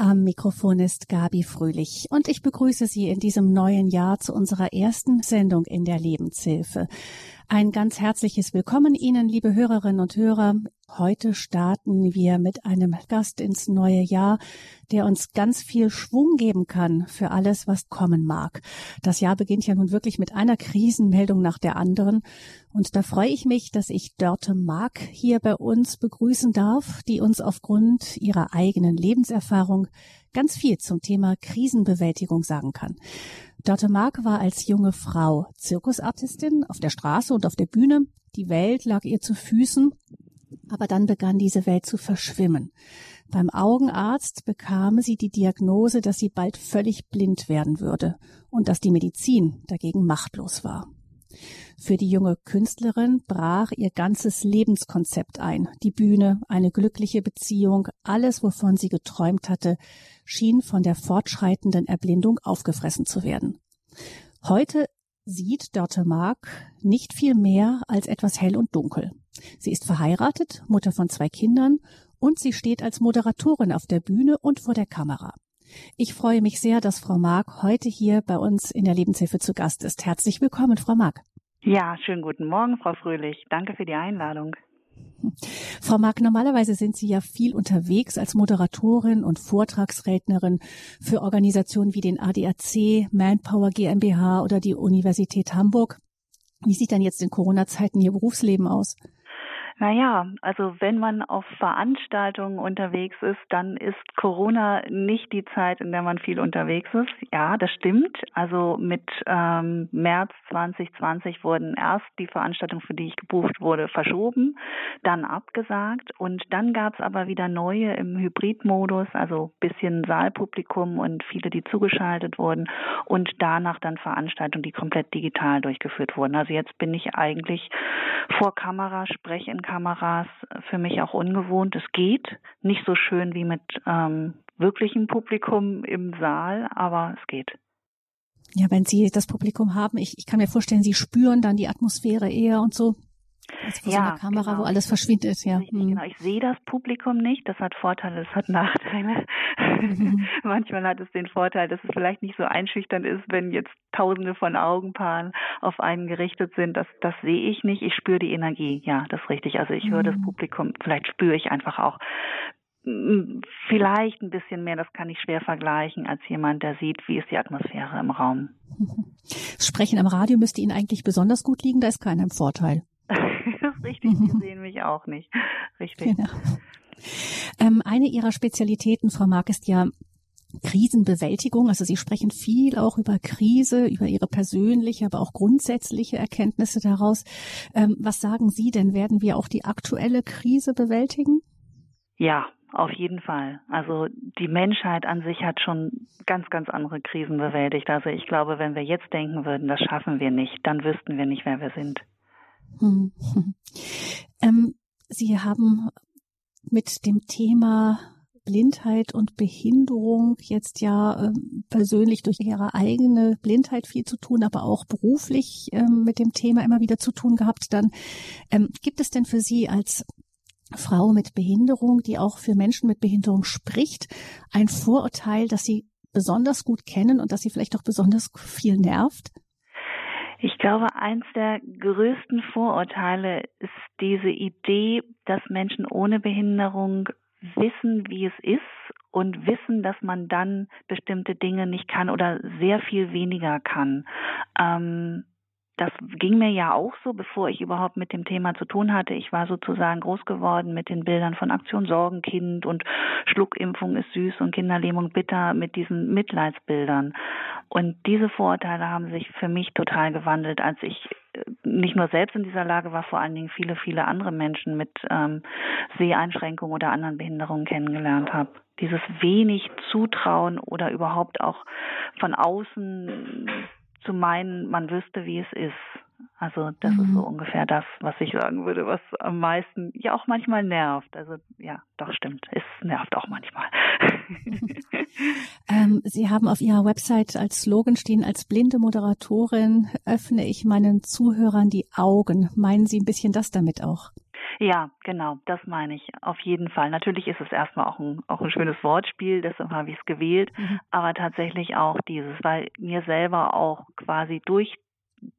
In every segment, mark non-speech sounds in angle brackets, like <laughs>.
Am Mikrofon ist Gabi Fröhlich und ich begrüße Sie in diesem neuen Jahr zu unserer ersten Sendung in der Lebenshilfe. Ein ganz herzliches Willkommen Ihnen, liebe Hörerinnen und Hörer. Heute starten wir mit einem Gast ins neue Jahr, der uns ganz viel Schwung geben kann für alles, was kommen mag. Das Jahr beginnt ja nun wirklich mit einer Krisenmeldung nach der anderen. Und da freue ich mich, dass ich Dörte Mark hier bei uns begrüßen darf, die uns aufgrund ihrer eigenen Lebenserfahrung ganz viel zum Thema Krisenbewältigung sagen kann. Dörte Mark war als junge Frau Zirkusartistin auf der Straße und auf der Bühne. Die Welt lag ihr zu Füßen, aber dann begann diese Welt zu verschwimmen. Beim Augenarzt bekam sie die Diagnose, dass sie bald völlig blind werden würde und dass die Medizin dagegen machtlos war. Für die junge Künstlerin brach ihr ganzes Lebenskonzept ein. Die Bühne, eine glückliche Beziehung, alles, wovon sie geträumt hatte, schien von der fortschreitenden Erblindung aufgefressen zu werden. Heute sieht Dörte Mark nicht viel mehr als etwas hell und dunkel. Sie ist verheiratet, Mutter von zwei Kindern und sie steht als Moderatorin auf der Bühne und vor der Kamera. Ich freue mich sehr, dass Frau Mark heute hier bei uns in der Lebenshilfe zu Gast ist. Herzlich willkommen, Frau Mark. Ja, schönen guten Morgen, Frau Fröhlich. Danke für die Einladung. <laughs> Frau Mark, normalerweise sind Sie ja viel unterwegs als Moderatorin und Vortragsrednerin für Organisationen wie den ADAC, Manpower GmbH oder die Universität Hamburg. Wie sieht denn jetzt in Corona-Zeiten Ihr Berufsleben aus? Naja, also wenn man auf Veranstaltungen unterwegs ist, dann ist Corona nicht die Zeit, in der man viel unterwegs ist. Ja, das stimmt. Also mit ähm, März 2020 wurden erst die Veranstaltungen, für die ich gebucht wurde, verschoben, dann abgesagt und dann gab es aber wieder neue im Hybridmodus, also bisschen Saalpublikum und viele, die zugeschaltet wurden und danach dann Veranstaltungen, die komplett digital durchgeführt wurden. Also jetzt bin ich eigentlich vor Kamera, spreche Kameras für mich auch ungewohnt. Es geht nicht so schön wie mit ähm, wirklichem Publikum im Saal, aber es geht. Ja, wenn Sie das Publikum haben, ich, ich kann mir vorstellen, Sie spüren dann die Atmosphäre eher und so. Also vor ja, so einer Kamera, genau. wo alles verschwindet, ja. Hm. Genau, ich sehe das Publikum nicht. Das hat Vorteile, das hat Nachteile. Mhm. <laughs> Manchmal hat es den Vorteil, dass es vielleicht nicht so einschüchternd ist, wenn jetzt Tausende von Augenpaaren auf einen gerichtet sind. Das, das sehe ich nicht. Ich spüre die Energie. Ja, das ist richtig. Also ich mhm. höre das mhm. Publikum. Vielleicht spüre ich einfach auch vielleicht ein bisschen mehr, das kann ich schwer vergleichen, als jemand, der sieht, wie ist die Atmosphäre im Raum. <laughs> Sprechen am Radio müsste Ihnen eigentlich besonders gut liegen, da ist keiner im Vorteil. Richtig, die sehen mich auch nicht. <laughs> Richtig. Genau. Ähm, eine Ihrer Spezialitäten, Frau Mark, ist ja Krisenbewältigung. Also Sie sprechen viel auch über Krise, über Ihre persönliche, aber auch grundsätzliche Erkenntnisse daraus. Ähm, was sagen Sie denn? Werden wir auch die aktuelle Krise bewältigen? Ja, auf jeden Fall. Also die Menschheit an sich hat schon ganz, ganz andere Krisen bewältigt. Also ich glaube, wenn wir jetzt denken würden, das schaffen wir nicht, dann wüssten wir nicht, wer wir sind. Hm. <laughs> Ähm, Sie haben mit dem Thema Blindheit und Behinderung jetzt ja ähm, persönlich durch ihre eigene Blindheit viel zu tun, aber auch beruflich ähm, mit dem Thema immer wieder zu tun gehabt. Dann ähm, gibt es denn für Sie als Frau mit Behinderung, die auch für Menschen mit Behinderung spricht, ein Vorurteil, das Sie besonders gut kennen und das Sie vielleicht auch besonders viel nervt? Ich glaube, eins der größten Vorurteile ist diese Idee, dass Menschen ohne Behinderung wissen, wie es ist und wissen, dass man dann bestimmte Dinge nicht kann oder sehr viel weniger kann. Ähm, das ging mir ja auch so, bevor ich überhaupt mit dem Thema zu tun hatte. Ich war sozusagen groß geworden mit den Bildern von Aktion Sorgenkind und Schluckimpfung ist süß und Kinderlähmung bitter mit diesen Mitleidsbildern. Und diese Vorurteile haben sich für mich total gewandelt, als ich äh, nicht nur selbst in dieser Lage war, vor allen Dingen viele, viele andere Menschen mit ähm, Seheinschränkungen oder anderen Behinderungen kennengelernt habe. Dieses wenig Zutrauen oder überhaupt auch von außen zu meinen, man wüsste, wie es ist. Also das mhm. ist so mhm. ungefähr das, was ich sagen würde, was am meisten ja auch manchmal nervt. Also ja, doch stimmt, es nervt auch manchmal. <laughs> ähm, Sie haben auf Ihrer Website als Slogan stehen, als blinde Moderatorin öffne ich meinen Zuhörern die Augen. Meinen Sie ein bisschen das damit auch? Ja, genau, das meine ich auf jeden Fall. Natürlich ist es erstmal auch ein, auch ein schönes Wortspiel, deshalb habe ich es gewählt, mhm. aber tatsächlich auch dieses, weil mir selber auch quasi durch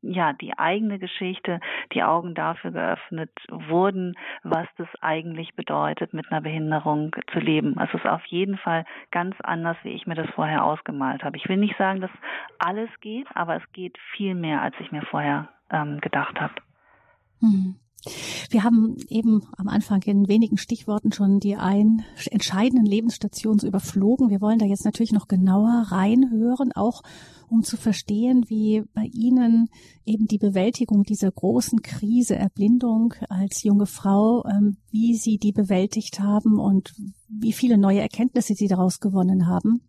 ja, die eigene Geschichte, die Augen dafür geöffnet wurden, was das eigentlich bedeutet, mit einer Behinderung zu leben. Also es ist auf jeden Fall ganz anders, wie ich mir das vorher ausgemalt habe. Ich will nicht sagen, dass alles geht, aber es geht viel mehr, als ich mir vorher ähm, gedacht habe. Mhm. Wir haben eben am Anfang in wenigen Stichworten schon die ein entscheidenden Lebensstationen so überflogen. Wir wollen da jetzt natürlich noch genauer reinhören, auch um zu verstehen, wie bei Ihnen eben die Bewältigung dieser großen Krise, Erblindung als junge Frau, ähm, wie Sie die bewältigt haben und wie viele neue Erkenntnisse Sie daraus gewonnen haben.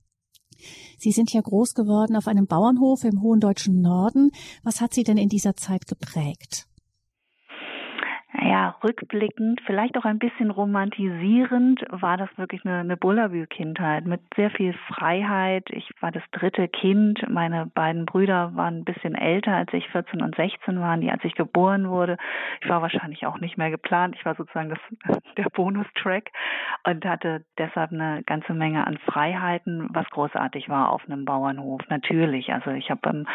Sie sind ja groß geworden auf einem Bauernhof im hohen deutschen Norden. Was hat Sie denn in dieser Zeit geprägt? Ja, rückblickend, vielleicht auch ein bisschen romantisierend, war das wirklich eine, eine Bullabü-Kindheit mit sehr viel Freiheit. Ich war das dritte Kind. Meine beiden Brüder waren ein bisschen älter als ich, 14 und 16 waren die, als ich geboren wurde. Ich war wahrscheinlich auch nicht mehr geplant. Ich war sozusagen das, <laughs> der Bonustrack und hatte deshalb eine ganze Menge an Freiheiten, was großartig war auf einem Bauernhof. Natürlich. Also ich habe ähm,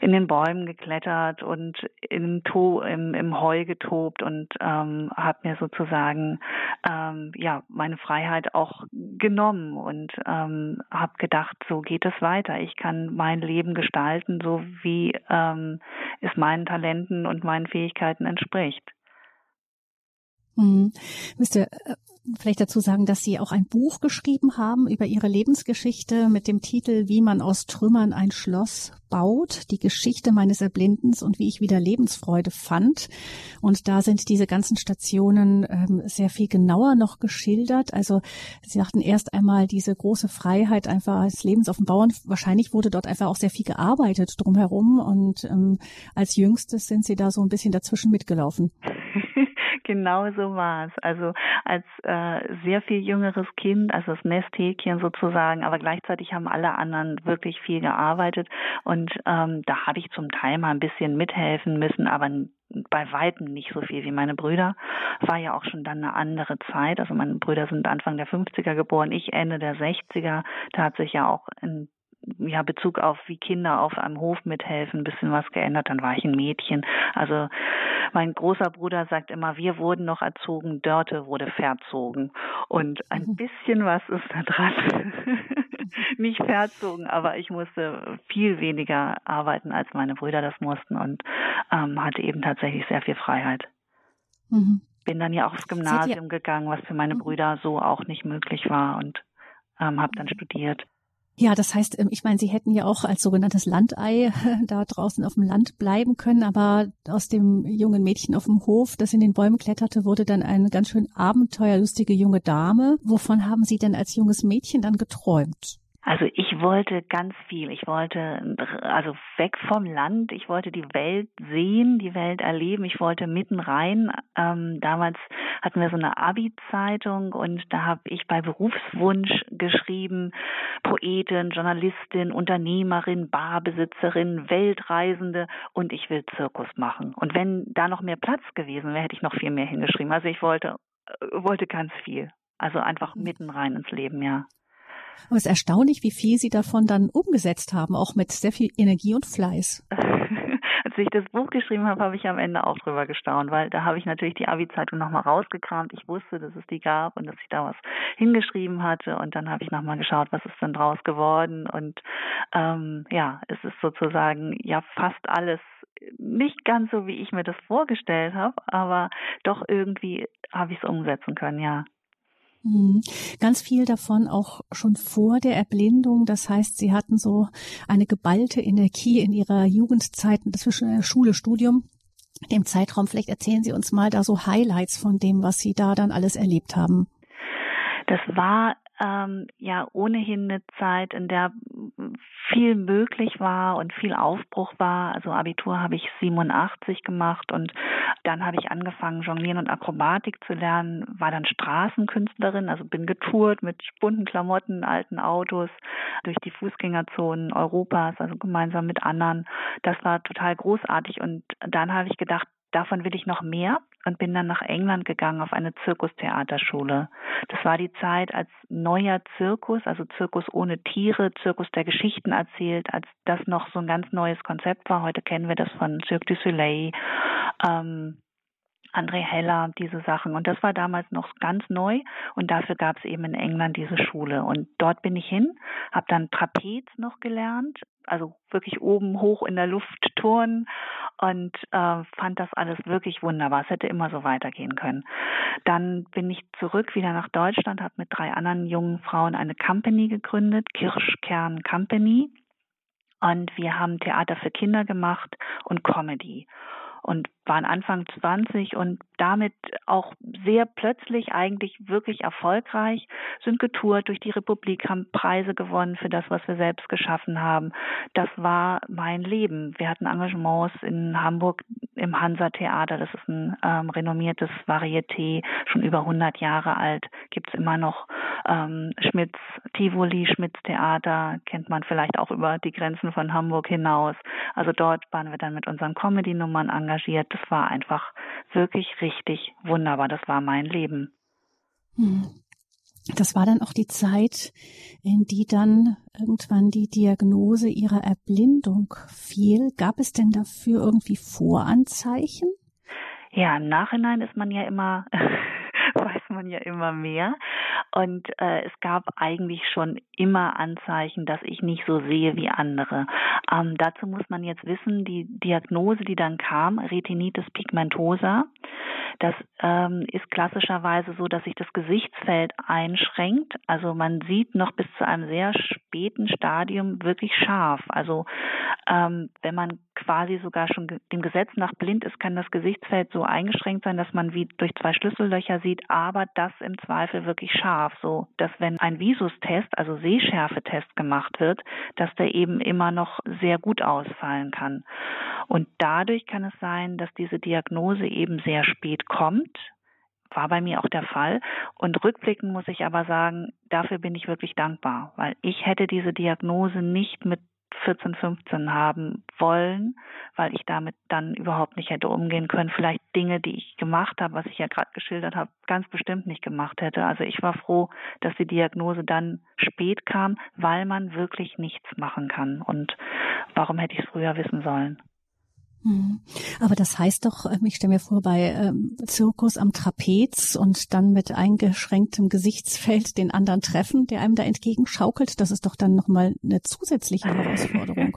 in den Bäumen geklettert und im, to im, im Heu getobt und ähm, habe mir sozusagen ähm, ja meine Freiheit auch genommen und ähm, habe gedacht, so geht es weiter. Ich kann mein Leben gestalten, so wie ähm, es meinen Talenten und meinen Fähigkeiten entspricht. Hm. Müsste äh, vielleicht dazu sagen, dass Sie auch ein Buch geschrieben haben über Ihre Lebensgeschichte mit dem Titel Wie man aus Trümmern ein Schloss baut, die Geschichte meines Erblindens und wie ich wieder Lebensfreude fand. Und da sind diese ganzen Stationen ähm, sehr viel genauer noch geschildert. Also Sie sagten erst einmal diese große Freiheit einfach des Lebens auf dem Bauern. Wahrscheinlich wurde dort einfach auch sehr viel gearbeitet drumherum und ähm, als Jüngstes sind Sie da so ein bisschen dazwischen mitgelaufen. <laughs> genau so war es. Also als äh, sehr viel jüngeres Kind, also das Nesthäkchen sozusagen, aber gleichzeitig haben alle anderen wirklich viel gearbeitet und ähm, da habe ich zum Teil mal ein bisschen mithelfen müssen, aber bei weitem nicht so viel wie meine Brüder. War ja auch schon dann eine andere Zeit. Also meine Brüder sind Anfang der 50er geboren, ich Ende der 60er. Da hat sich ja auch in ja, Bezug auf wie Kinder auf einem Hof mithelfen, ein bisschen was geändert, dann war ich ein Mädchen. Also mein großer Bruder sagt immer, wir wurden noch erzogen, Dörte wurde verzogen. Und ein mhm. bisschen was ist da dran. <laughs> Nicht verzogen, aber ich musste viel weniger arbeiten, als meine Brüder das mussten und ähm, hatte eben tatsächlich sehr viel Freiheit. Mhm. Bin dann ja auch aufs Gymnasium gegangen, was für meine mhm. Brüder so auch nicht möglich war und ähm, habe dann studiert. Ja, das heißt, ähm, ich meine, Sie hätten ja auch als sogenanntes Landei <laughs> da draußen auf dem Land bleiben können, aber aus dem jungen Mädchen auf dem Hof, das in den Bäumen kletterte, wurde dann eine ganz schön abenteuerlustige junge Dame. Wovon haben Sie denn als junges Mädchen dann geträumt? Also ich wollte ganz viel. Ich wollte also weg vom Land. Ich wollte die Welt sehen, die Welt erleben. Ich wollte mitten rein. Ähm, damals hatten wir so eine Abi-Zeitung und da habe ich bei Berufswunsch geschrieben: Poetin, Journalistin, Unternehmerin, Barbesitzerin, Weltreisende und ich will Zirkus machen. Und wenn da noch mehr Platz gewesen wäre, hätte ich noch viel mehr hingeschrieben. Also ich wollte äh, wollte ganz viel. Also einfach hm. mitten rein ins Leben, ja. Aber es ist erstaunlich, wie viel Sie davon dann umgesetzt haben, auch mit sehr viel Energie und Fleiß. <laughs> Als ich das Buch geschrieben habe, habe ich am Ende auch drüber gestaunt, weil da habe ich natürlich die Abi-Zeitung nochmal rausgekramt. Ich wusste, dass es die gab und dass ich da was hingeschrieben hatte. Und dann habe ich nochmal geschaut, was ist denn draus geworden. Und ähm, ja, es ist sozusagen ja fast alles nicht ganz so, wie ich mir das vorgestellt habe, aber doch irgendwie habe ich es umsetzen können, ja. Mhm. Ganz viel davon auch schon vor der Erblindung. Das heißt, Sie hatten so eine geballte Energie in Ihrer Jugendzeit zwischen Schule, Studium. Dem Zeitraum, vielleicht erzählen Sie uns mal da so Highlights von dem, was Sie da dann alles erlebt haben. Das war ähm, ja ohnehin eine Zeit, in der viel möglich war und viel Aufbruch war. Also Abitur habe ich 87 gemacht und dann habe ich angefangen, Jonglieren und Akrobatik zu lernen, war dann Straßenkünstlerin, also bin getourt mit bunten Klamotten, alten Autos durch die Fußgängerzonen Europas, also gemeinsam mit anderen. Das war total großartig und dann habe ich gedacht, davon will ich noch mehr. Und bin dann nach England gegangen auf eine Zirkustheaterschule. Das war die Zeit, als neuer Zirkus, also Zirkus ohne Tiere, Zirkus der Geschichten erzählt, als das noch so ein ganz neues Konzept war. Heute kennen wir das von Cirque du Soleil. Ähm, André Heller, diese Sachen. Und das war damals noch ganz neu und dafür gab es eben in England diese Schule. Und dort bin ich hin, habe dann Trapez noch gelernt, also wirklich oben hoch in der Luft turnen und äh, fand das alles wirklich wunderbar. Es hätte immer so weitergehen können. Dann bin ich zurück wieder nach Deutschland, habe mit drei anderen jungen Frauen eine Company gegründet, Kirschkern Company. Und wir haben Theater für Kinder gemacht und Comedy und waren Anfang 20 und damit auch sehr plötzlich eigentlich wirklich erfolgreich, sind getourt durch die Republik, haben Preise gewonnen für das, was wir selbst geschaffen haben. Das war mein Leben. Wir hatten Engagements in Hamburg im Hansa-Theater, das ist ein ähm, renommiertes Varieté, schon über 100 Jahre alt, gibt's immer noch ähm, Schmitz, Tivoli, Schmitz Theater, kennt man vielleicht auch über die Grenzen von Hamburg hinaus. Also dort waren wir dann mit unseren Comedy-Nummern engagiert. Das war einfach wirklich richtig wunderbar. Das war mein Leben. Hm. Das war dann auch die Zeit, in die dann irgendwann die Diagnose ihrer Erblindung fiel. Gab es denn dafür irgendwie Voranzeichen? Ja, im Nachhinein ist man ja immer <laughs> weiß man ja immer mehr. Und äh, es gab eigentlich schon immer Anzeichen, dass ich nicht so sehe wie andere. Ähm, dazu muss man jetzt wissen, die Diagnose, die dann kam, Retinitis pigmentosa, das ähm, ist klassischerweise so, dass sich das Gesichtsfeld einschränkt. Also man sieht noch bis zu einem sehr späten Stadium wirklich scharf. Also ähm, wenn man quasi sogar schon dem Gesetz nach blind ist, kann das Gesichtsfeld so eingeschränkt sein, dass man wie durch zwei Schlüssellöcher sieht, aber das im Zweifel wirklich scharf, so dass wenn ein Visustest, also Sehschärfetest gemacht wird, dass der eben immer noch sehr gut ausfallen kann. Und dadurch kann es sein, dass diese Diagnose eben sehr spät kommt, war bei mir auch der Fall. Und rückblickend muss ich aber sagen, dafür bin ich wirklich dankbar, weil ich hätte diese Diagnose nicht mit 14, 15 haben wollen, weil ich damit dann überhaupt nicht hätte umgehen können. Vielleicht Dinge, die ich gemacht habe, was ich ja gerade geschildert habe, ganz bestimmt nicht gemacht hätte. Also ich war froh, dass die Diagnose dann spät kam, weil man wirklich nichts machen kann. Und warum hätte ich es früher wissen sollen? Mhm. Aber das heißt doch, ähm, ich stelle mir vor, bei ähm, Zirkus am Trapez und dann mit eingeschränktem Gesichtsfeld den anderen treffen, der einem da entgegenschaukelt, das ist doch dann nochmal eine zusätzliche <laughs> Herausforderung.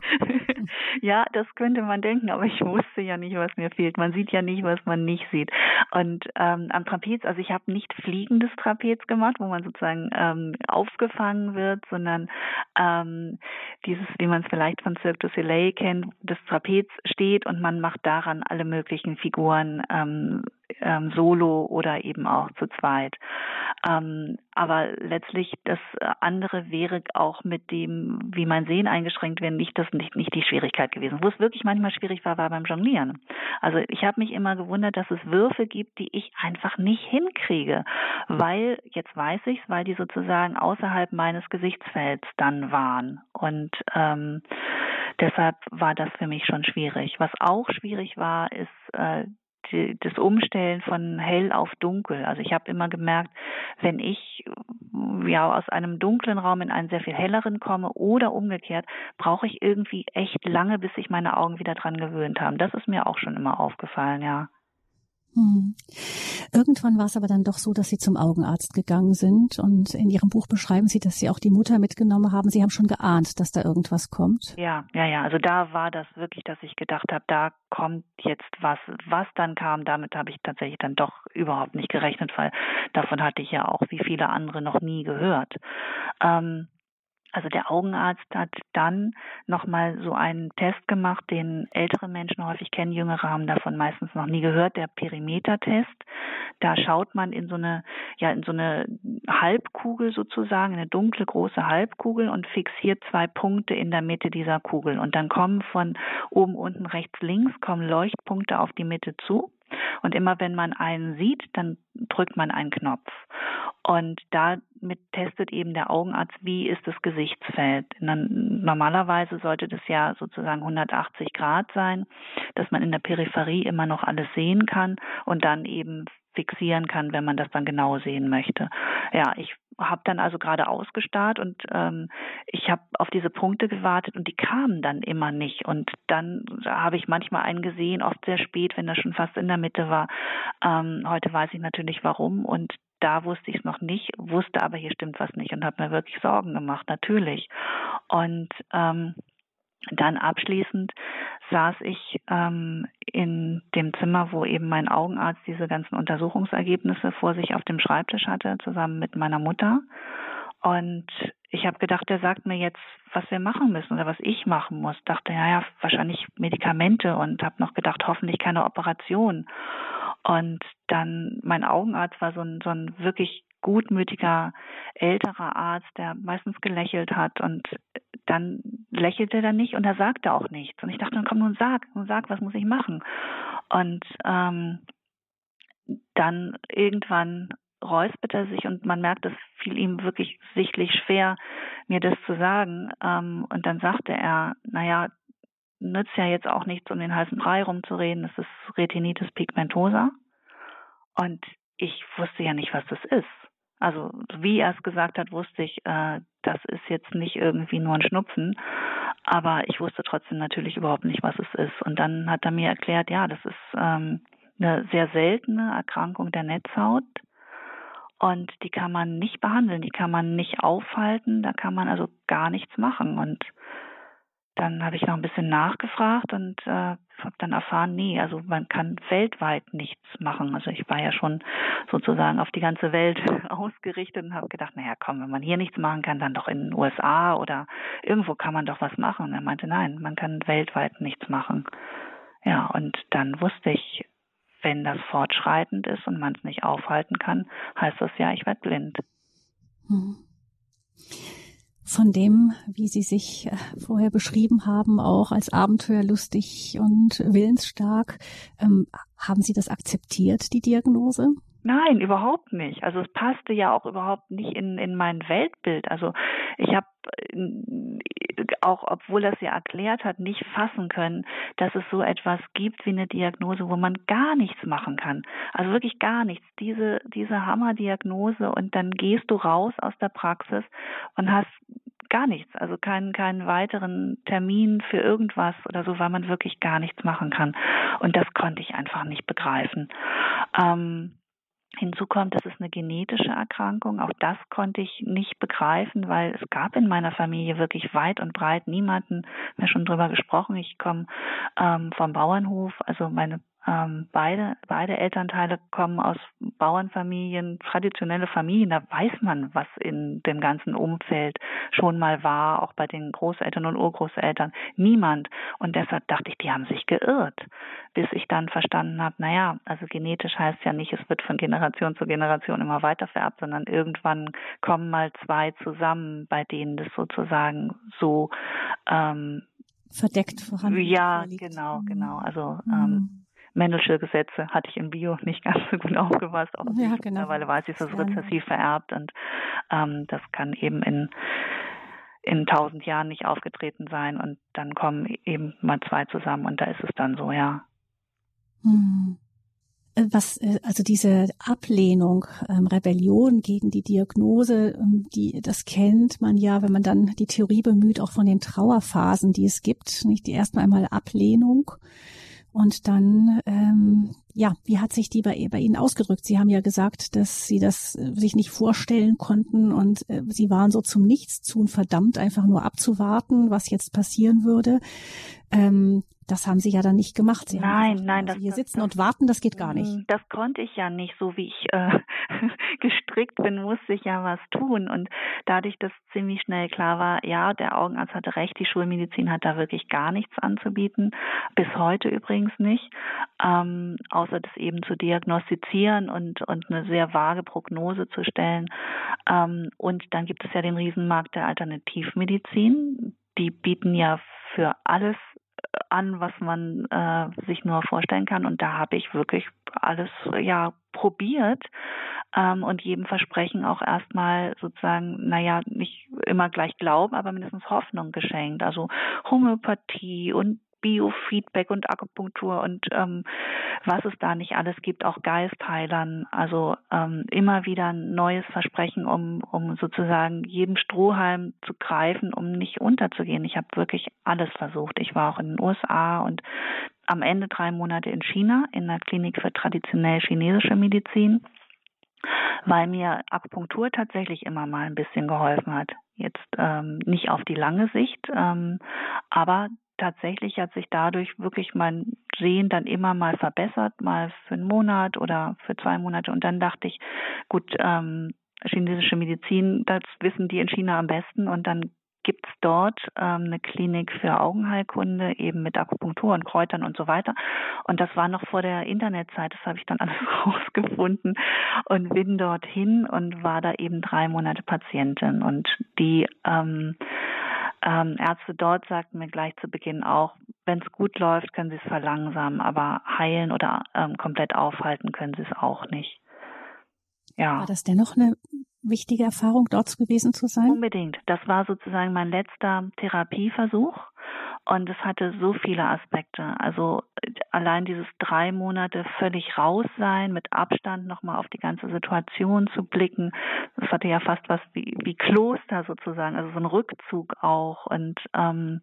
Ja, das könnte man denken, aber ich wusste ja nicht, was mir fehlt. Man sieht ja nicht, was man nicht sieht. Und ähm, am Trapez, also ich habe nicht fliegendes Trapez gemacht, wo man sozusagen ähm, aufgefangen wird, sondern ähm, dieses, wie man es vielleicht von Cirque du Soleil kennt, das Trapez steht und man macht daran alle möglichen Figuren ähm, ähm, solo oder eben auch zu zweit. Ähm, aber letztlich das andere wäre auch mit dem, wie mein Sehen eingeschränkt wäre, nicht das nicht, nicht die Schwierigkeit gewesen. Wo es wirklich manchmal schwierig war, war beim Jonglieren. Also ich habe mich immer gewundert, dass es Würfe gibt, die ich einfach nicht hinkriege, weil jetzt weiß ich es, weil die sozusagen außerhalb meines Gesichtsfelds dann waren und ähm, deshalb war das für mich schon schwierig. Was auch schwierig war, ist äh, die, das Umstellen von hell auf dunkel. Also ich habe immer gemerkt, wenn ich ja aus einem dunklen Raum in einen sehr viel helleren komme oder umgekehrt, brauche ich irgendwie echt lange, bis sich meine Augen wieder dran gewöhnt haben. Das ist mir auch schon immer aufgefallen, ja. Hm. Irgendwann war es aber dann doch so, dass Sie zum Augenarzt gegangen sind und in Ihrem Buch beschreiben Sie, dass Sie auch die Mutter mitgenommen haben. Sie haben schon geahnt, dass da irgendwas kommt. Ja, ja, ja. Also da war das wirklich, dass ich gedacht habe, da kommt jetzt was. Was dann kam, damit habe ich tatsächlich dann doch überhaupt nicht gerechnet, weil davon hatte ich ja auch wie viele andere noch nie gehört. Ähm, also der Augenarzt hat dann nochmal so einen Test gemacht, den ältere Menschen häufig kennen, jüngere haben davon meistens noch nie gehört, der Perimetertest. Da schaut man in so eine, ja, in so eine Halbkugel sozusagen, eine dunkle große Halbkugel und fixiert zwei Punkte in der Mitte dieser Kugel. Und dann kommen von oben, unten, rechts, links, kommen Leuchtpunkte auf die Mitte zu. Und immer wenn man einen sieht, dann drückt man einen Knopf. Und damit testet eben der Augenarzt, wie ist das Gesichtsfeld. normalerweise sollte das ja sozusagen 180 Grad sein, dass man in der Peripherie immer noch alles sehen kann und dann eben fixieren kann, wenn man das dann genau sehen möchte. Ja, ich habe dann also gerade ausgestarrt und ähm, ich habe auf diese Punkte gewartet und die kamen dann immer nicht. Und dann habe ich manchmal einen gesehen, oft sehr spät, wenn er schon fast in der Mitte war. Ähm, heute weiß ich natürlich warum und da wusste ich es noch nicht, wusste aber hier stimmt was nicht und habe mir wirklich Sorgen gemacht, natürlich. Und ähm, dann abschließend saß ich ähm, in dem Zimmer, wo eben mein Augenarzt diese ganzen Untersuchungsergebnisse vor sich auf dem Schreibtisch hatte, zusammen mit meiner Mutter. Und ich habe gedacht, er sagt mir jetzt, was wir machen müssen oder was ich machen muss. Dachte, ja, ja, wahrscheinlich Medikamente und habe noch gedacht, hoffentlich keine Operation. Und dann mein Augenarzt war so ein, so ein wirklich gutmütiger älterer Arzt, der meistens gelächelt hat und dann lächelte er nicht und er sagte auch nichts. Und ich dachte, dann komm nun sag, nun sag, was muss ich machen? Und ähm, dann irgendwann räusperte er sich und man merkt, es fiel ihm wirklich sichtlich schwer, mir das zu sagen. Ähm, und dann sagte er, naja, nützt ja jetzt auch nichts, um den heißen Brei rumzureden, es ist Retinitis pigmentosa. Und ich wusste ja nicht, was das ist. Also wie er es gesagt hat, wusste ich, äh, das ist jetzt nicht irgendwie nur ein Schnupfen, aber ich wusste trotzdem natürlich überhaupt nicht, was es ist. Und dann hat er mir erklärt, ja, das ist ähm, eine sehr seltene Erkrankung der Netzhaut und die kann man nicht behandeln, die kann man nicht aufhalten, da kann man also gar nichts machen. Und dann habe ich noch ein bisschen nachgefragt und äh, habe dann erfahren, nee, also man kann weltweit nichts machen. Also ich war ja schon sozusagen auf die ganze Welt <laughs> ausgerichtet und habe gedacht, naja, komm, wenn man hier nichts machen kann, dann doch in den USA oder irgendwo kann man doch was machen. Und er meinte, nein, man kann weltweit nichts machen. Ja, und dann wusste ich, wenn das fortschreitend ist und man es nicht aufhalten kann, heißt das ja, ich werde blind. Hm von dem, wie Sie sich äh, vorher beschrieben haben, auch als abenteuerlustig und willensstark. Ähm, haben Sie das akzeptiert, die Diagnose? Nein, überhaupt nicht. Also es passte ja auch überhaupt nicht in, in mein Weltbild. Also ich habe äh, auch, obwohl er es ja erklärt hat, nicht fassen können, dass es so etwas gibt wie eine Diagnose, wo man gar nichts machen kann. Also wirklich gar nichts. Diese, diese Hammerdiagnose und dann gehst du raus aus der Praxis und hast gar nichts, also keinen, keinen weiteren Termin für irgendwas oder so, weil man wirklich gar nichts machen kann. Und das konnte ich einfach nicht begreifen. Ähm, Hinzu kommt, das ist eine genetische Erkrankung. Auch das konnte ich nicht begreifen, weil es gab in meiner Familie wirklich weit und breit niemanden, wir schon drüber gesprochen. Ich komme ähm, vom Bauernhof, also meine ähm, beide, beide Elternteile kommen aus Bauernfamilien, traditionelle Familien. Da weiß man, was in dem ganzen Umfeld schon mal war, auch bei den Großeltern und Urgroßeltern. Niemand. Und deshalb dachte ich, die haben sich geirrt, bis ich dann verstanden habe, naja, also genetisch heißt ja nicht, es wird von Generation zu Generation immer weiter vererbt, sondern irgendwann kommen mal zwei zusammen, bei denen das sozusagen so ähm, verdeckt vorhanden ist. Ja, genau, genau. Also mhm. ähm, Mendelsche Gesetze hatte ich in Bio nicht ganz so gut <laughs> aufgepasst. Auch ja, genau. Mittlerweile weiß ich, es ist rezessiv vererbt und ähm, das kann eben in in tausend Jahren nicht aufgetreten sein und dann kommen eben mal zwei zusammen und da ist es dann so, ja. Hm. Äh, was, äh, also diese Ablehnung, ähm, Rebellion gegen die Diagnose, ähm, die, das kennt man ja, wenn man dann die Theorie bemüht, auch von den Trauerphasen, die es gibt, nicht? Die erstmal einmal Ablehnung, und dann, ähm, ja, wie hat sich die bei, bei Ihnen ausgedrückt? Sie haben ja gesagt, dass Sie das äh, sich nicht vorstellen konnten und äh, Sie waren so zum Nichtstun verdammt, einfach nur abzuwarten, was jetzt passieren würde. Ähm, das haben Sie ja dann nicht gemacht. Sie nein, gesagt, nein, also das, hier sitzen das, und warten, das geht gar nicht. Mm, das konnte ich ja nicht, so wie ich äh, <laughs> gestrickt bin, musste ich ja was tun. Und dadurch, dass ziemlich schnell klar war, ja, der Augenarzt hatte recht, die Schulmedizin hat da wirklich gar nichts anzubieten, bis heute übrigens nicht, ähm, außer das eben zu diagnostizieren und und eine sehr vage Prognose zu stellen. Ähm, und dann gibt es ja den Riesenmarkt der Alternativmedizin. Die bieten ja für alles an, was man äh, sich nur vorstellen kann. Und da habe ich wirklich alles ja probiert ähm, und jedem Versprechen auch erstmal sozusagen, naja, nicht immer gleich Glauben, aber mindestens Hoffnung geschenkt. Also Homöopathie und Biofeedback und Akupunktur und ähm, was es da nicht alles gibt, auch Geistheilern. Also ähm, immer wieder ein neues Versprechen, um, um sozusagen jedem Strohhalm zu greifen, um nicht unterzugehen. Ich habe wirklich alles versucht. Ich war auch in den USA und am Ende drei Monate in China in der Klinik für traditionell chinesische Medizin, weil mir Akupunktur tatsächlich immer mal ein bisschen geholfen hat. Jetzt ähm, nicht auf die lange Sicht, ähm, aber tatsächlich hat sich dadurch wirklich mein Sehen dann immer mal verbessert, mal für einen Monat oder für zwei Monate. Und dann dachte ich, gut, ähm, chinesische Medizin, das wissen die in China am besten. Und dann gibt's dort ähm, eine Klinik für Augenheilkunde, eben mit Akupunktur und Kräutern und so weiter. Und das war noch vor der Internetzeit, das habe ich dann <laughs> alles rausgefunden und bin dorthin und war da eben drei Monate Patientin. Und die ähm, ähm, Ärzte dort sagten mir gleich zu Beginn auch, wenn es gut läuft, können sie es verlangsamen, aber heilen oder ähm, komplett aufhalten können sie es auch nicht. Ja. War das dennoch eine wichtige Erfahrung, dort gewesen zu sein? Unbedingt. Das war sozusagen mein letzter Therapieversuch. Und es hatte so viele Aspekte. Also allein dieses drei Monate völlig raus sein, mit Abstand nochmal auf die ganze Situation zu blicken. Das hatte ja fast was wie, wie Kloster sozusagen, also so ein Rückzug auch. Und ähm,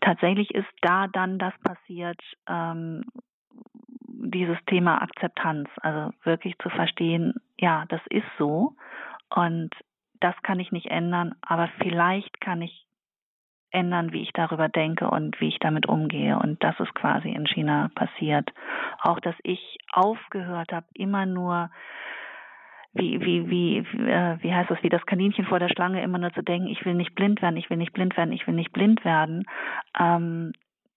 tatsächlich ist da dann das passiert, ähm, dieses Thema Akzeptanz, also wirklich zu verstehen, ja, das ist so und das kann ich nicht ändern, aber vielleicht kann ich ändern, wie ich darüber denke und wie ich damit umgehe. Und das ist quasi in China passiert. Auch, dass ich aufgehört habe, immer nur wie, wie, wie, äh, wie heißt das, wie das Kaninchen vor der Schlange immer nur zu denken, ich will nicht blind werden, ich will nicht blind werden, ich will nicht blind werden, ähm,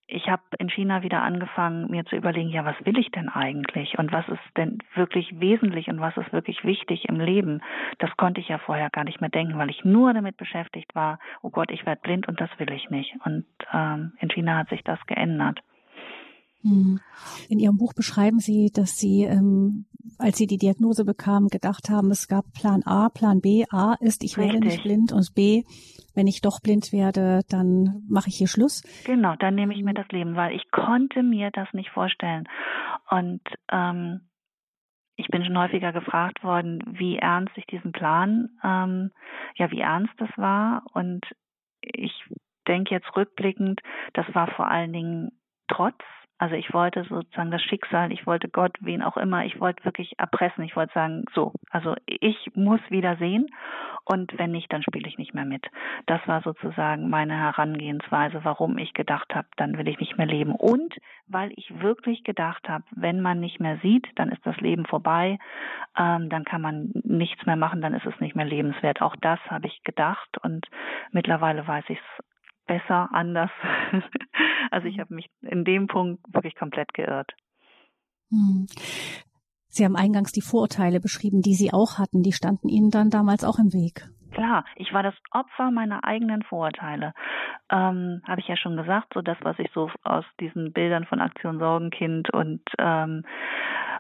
ich habe in China wieder angefangen, mir zu überlegen, ja, was will ich denn eigentlich und was ist denn wirklich wesentlich und was ist wirklich wichtig im Leben. Das konnte ich ja vorher gar nicht mehr denken, weil ich nur damit beschäftigt war, oh Gott, ich werde blind und das will ich nicht. Und ähm, in China hat sich das geändert. Hm. In Ihrem Buch beschreiben Sie, dass Sie, ähm, als Sie die Diagnose bekamen, gedacht haben, es gab Plan A, Plan B. A ist, ich Richtig. werde nicht blind und B, wenn ich doch blind werde, dann mache ich hier Schluss. Genau, dann nehme ich mir das Leben, weil ich konnte mir das nicht vorstellen. Und ähm, ich bin schon häufiger gefragt worden, wie ernst ich diesen Plan, ähm, ja, wie ernst das war. Und ich denke jetzt rückblickend, das war vor allen Dingen trotz also ich wollte sozusagen das Schicksal, ich wollte Gott, wen auch immer, ich wollte wirklich erpressen. Ich wollte sagen, so, also ich muss wieder sehen und wenn nicht, dann spiele ich nicht mehr mit. Das war sozusagen meine Herangehensweise, warum ich gedacht habe, dann will ich nicht mehr leben. Und weil ich wirklich gedacht habe, wenn man nicht mehr sieht, dann ist das Leben vorbei, ähm, dann kann man nichts mehr machen, dann ist es nicht mehr lebenswert. Auch das habe ich gedacht und mittlerweile weiß ich es besser, anders. <laughs> also ich mhm. habe mich in dem Punkt wirklich komplett geirrt. Hm. Sie haben eingangs die Vorurteile beschrieben, die Sie auch hatten. Die standen Ihnen dann damals auch im Weg. Klar, ich war das Opfer meiner eigenen Vorurteile. Ähm, Habe ich ja schon gesagt, so das, was ich so aus diesen Bildern von Aktion Sorgenkind und ähm,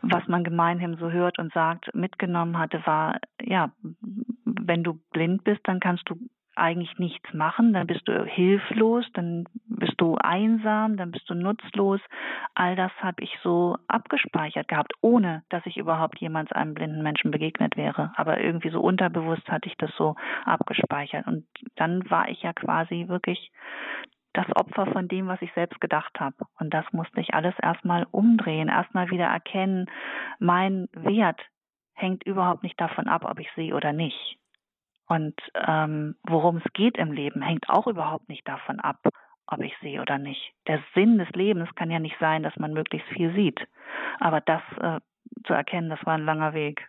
was man gemeinhin so hört und sagt, mitgenommen hatte, war, ja, wenn du blind bist, dann kannst du eigentlich nichts machen, dann bist du hilflos, dann bist du einsam, dann bist du nutzlos. All das habe ich so abgespeichert gehabt, ohne dass ich überhaupt jemals einem blinden Menschen begegnet wäre. Aber irgendwie so unterbewusst hatte ich das so abgespeichert. Und dann war ich ja quasi wirklich das Opfer von dem, was ich selbst gedacht habe. Und das musste ich alles erstmal umdrehen, erstmal wieder erkennen, mein Wert hängt überhaupt nicht davon ab, ob ich sehe oder nicht. Und ähm, worum es geht im Leben, hängt auch überhaupt nicht davon ab, ob ich sehe oder nicht. Der Sinn des Lebens kann ja nicht sein, dass man möglichst viel sieht. Aber das äh, zu erkennen, das war ein langer Weg.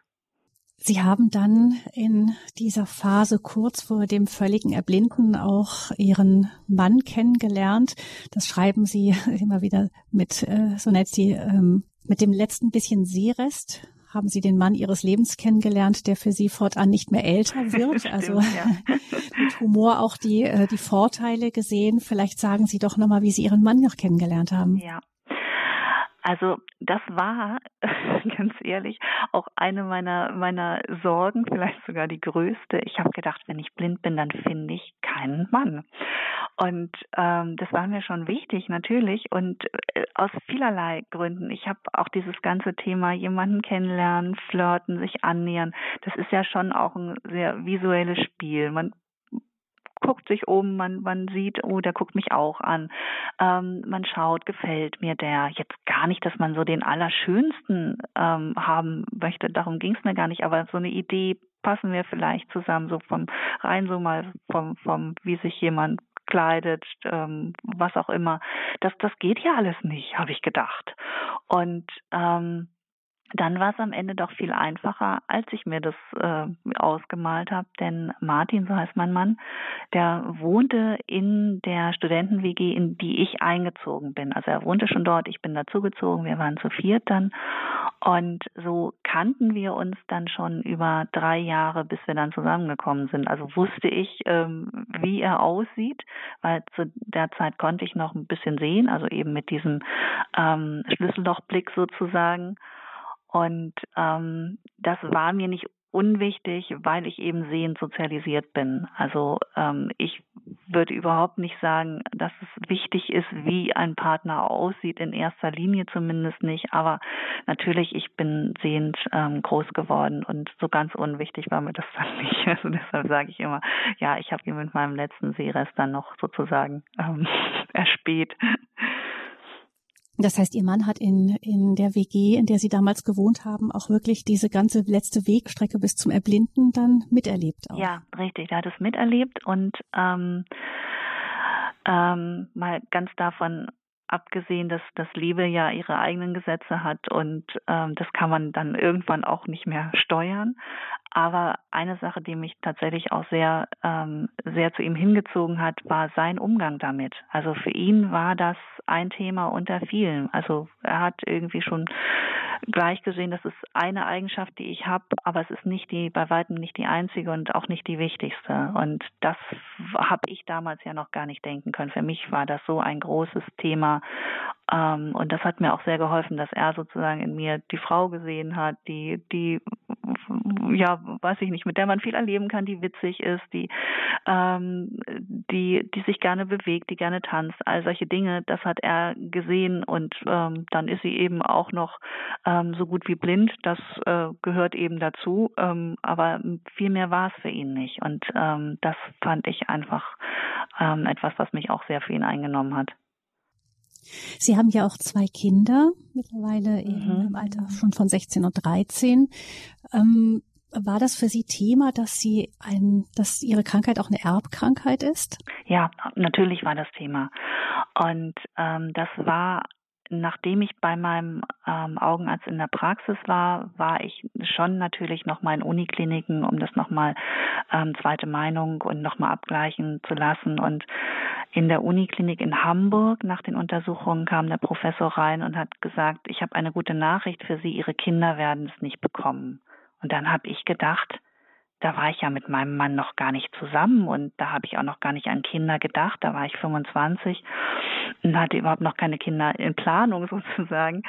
Sie haben dann in dieser Phase kurz vor dem völligen Erblinden auch Ihren Mann kennengelernt. Das schreiben Sie <laughs> immer wieder mit, äh, so nennt sie, ähm, mit dem letzten bisschen Seerest haben Sie den Mann Ihres Lebens kennengelernt, der für Sie fortan nicht mehr älter <laughs> wird, Stimmt, also ja. <laughs> mit Humor auch die, äh, die Vorteile gesehen. Vielleicht sagen Sie doch nochmal, wie Sie Ihren Mann noch kennengelernt haben. Ja. Also das war, <laughs> ganz ehrlich, auch eine meiner meiner Sorgen, vielleicht sogar die größte. Ich habe gedacht, wenn ich blind bin, dann finde ich keinen Mann. Und ähm, das war mir schon wichtig, natürlich. Und äh, aus vielerlei Gründen. Ich habe auch dieses ganze Thema jemanden kennenlernen, flirten, sich annähern. Das ist ja schon auch ein sehr visuelles Spiel. Man guckt sich um, man, man sieht, oh, der guckt mich auch an. Ähm, man schaut, gefällt mir der. Jetzt gar nicht, dass man so den Allerschönsten ähm, haben möchte, darum ging es mir gar nicht, aber so eine Idee passen wir vielleicht zusammen, so vom rein so mal vom, vom wie sich jemand kleidet, ähm, was auch immer. Das, das geht ja alles nicht, habe ich gedacht. Und ähm, dann war es am Ende doch viel einfacher, als ich mir das äh, ausgemalt habe. Denn Martin, so heißt mein Mann, der wohnte in der Studenten-WG, in die ich eingezogen bin. Also er wohnte schon dort, ich bin dazugezogen, wir waren zu viert dann. Und so kannten wir uns dann schon über drei Jahre, bis wir dann zusammengekommen sind. Also wusste ich, ähm, wie er aussieht, weil zu der Zeit konnte ich noch ein bisschen sehen, also eben mit diesem ähm, Schlüssellochblick sozusagen. Und ähm, das war mir nicht unwichtig, weil ich eben sehend sozialisiert bin. Also ähm, ich würde überhaupt nicht sagen, dass es wichtig ist, wie ein Partner aussieht, in erster Linie zumindest nicht. Aber natürlich, ich bin sehend ähm, groß geworden und so ganz unwichtig war mir das <laughs> dann nicht. Also deshalb sage ich immer, ja, ich habe ihn mit meinem letzten Sehrest dann noch sozusagen ähm, <laughs> erspäht. Das heißt, Ihr Mann hat in, in der WG, in der Sie damals gewohnt haben, auch wirklich diese ganze letzte Wegstrecke bis zum Erblinden dann miterlebt. Auch. Ja, richtig. Er hat es miterlebt und ähm, ähm, mal ganz davon abgesehen, dass das Liebe ja ihre eigenen Gesetze hat und ähm, das kann man dann irgendwann auch nicht mehr steuern. Aber eine Sache, die mich tatsächlich auch sehr, ähm, sehr zu ihm hingezogen hat, war sein Umgang damit. Also für ihn war das ein Thema unter vielen. Also er hat irgendwie schon gleich gesehen, das ist eine Eigenschaft, die ich habe, aber es ist nicht die, bei weitem nicht die einzige und auch nicht die wichtigste. Und das habe ich damals ja noch gar nicht denken können. Für mich war das so ein großes Thema. Ähm, und das hat mir auch sehr geholfen, dass er sozusagen in mir die Frau gesehen hat, die, die ja, weiß ich nicht, mit der man viel erleben kann, die witzig ist, die, ähm, die, die sich gerne bewegt, die gerne tanzt, all solche Dinge, das hat er gesehen und ähm, dann ist sie eben auch noch ähm, so gut wie blind, das äh, gehört eben dazu, ähm, aber viel mehr war es für ihn nicht. Und ähm, das fand ich einfach etwas, was mich auch sehr für ihn eingenommen hat. Sie haben ja auch zwei Kinder, mittlerweile mhm. im Alter schon von 16 und 13. Ähm, war das für Sie Thema, dass Sie ein, dass Ihre Krankheit auch eine Erbkrankheit ist? Ja, natürlich war das Thema. Und ähm, das war nachdem ich bei meinem ähm, Augenarzt in der Praxis war, war ich schon natürlich nochmal in Unikliniken, um das nochmal ähm, zweite Meinung und nochmal abgleichen zu lassen. Und in der Uniklinik in Hamburg nach den Untersuchungen kam der Professor rein und hat gesagt, ich habe eine gute Nachricht für Sie, Ihre Kinder werden es nicht bekommen. Und dann habe ich gedacht, da war ich ja mit meinem Mann noch gar nicht zusammen und da habe ich auch noch gar nicht an Kinder gedacht. Da war ich 25 und hatte überhaupt noch keine Kinder in Planung <laughs> sozusagen.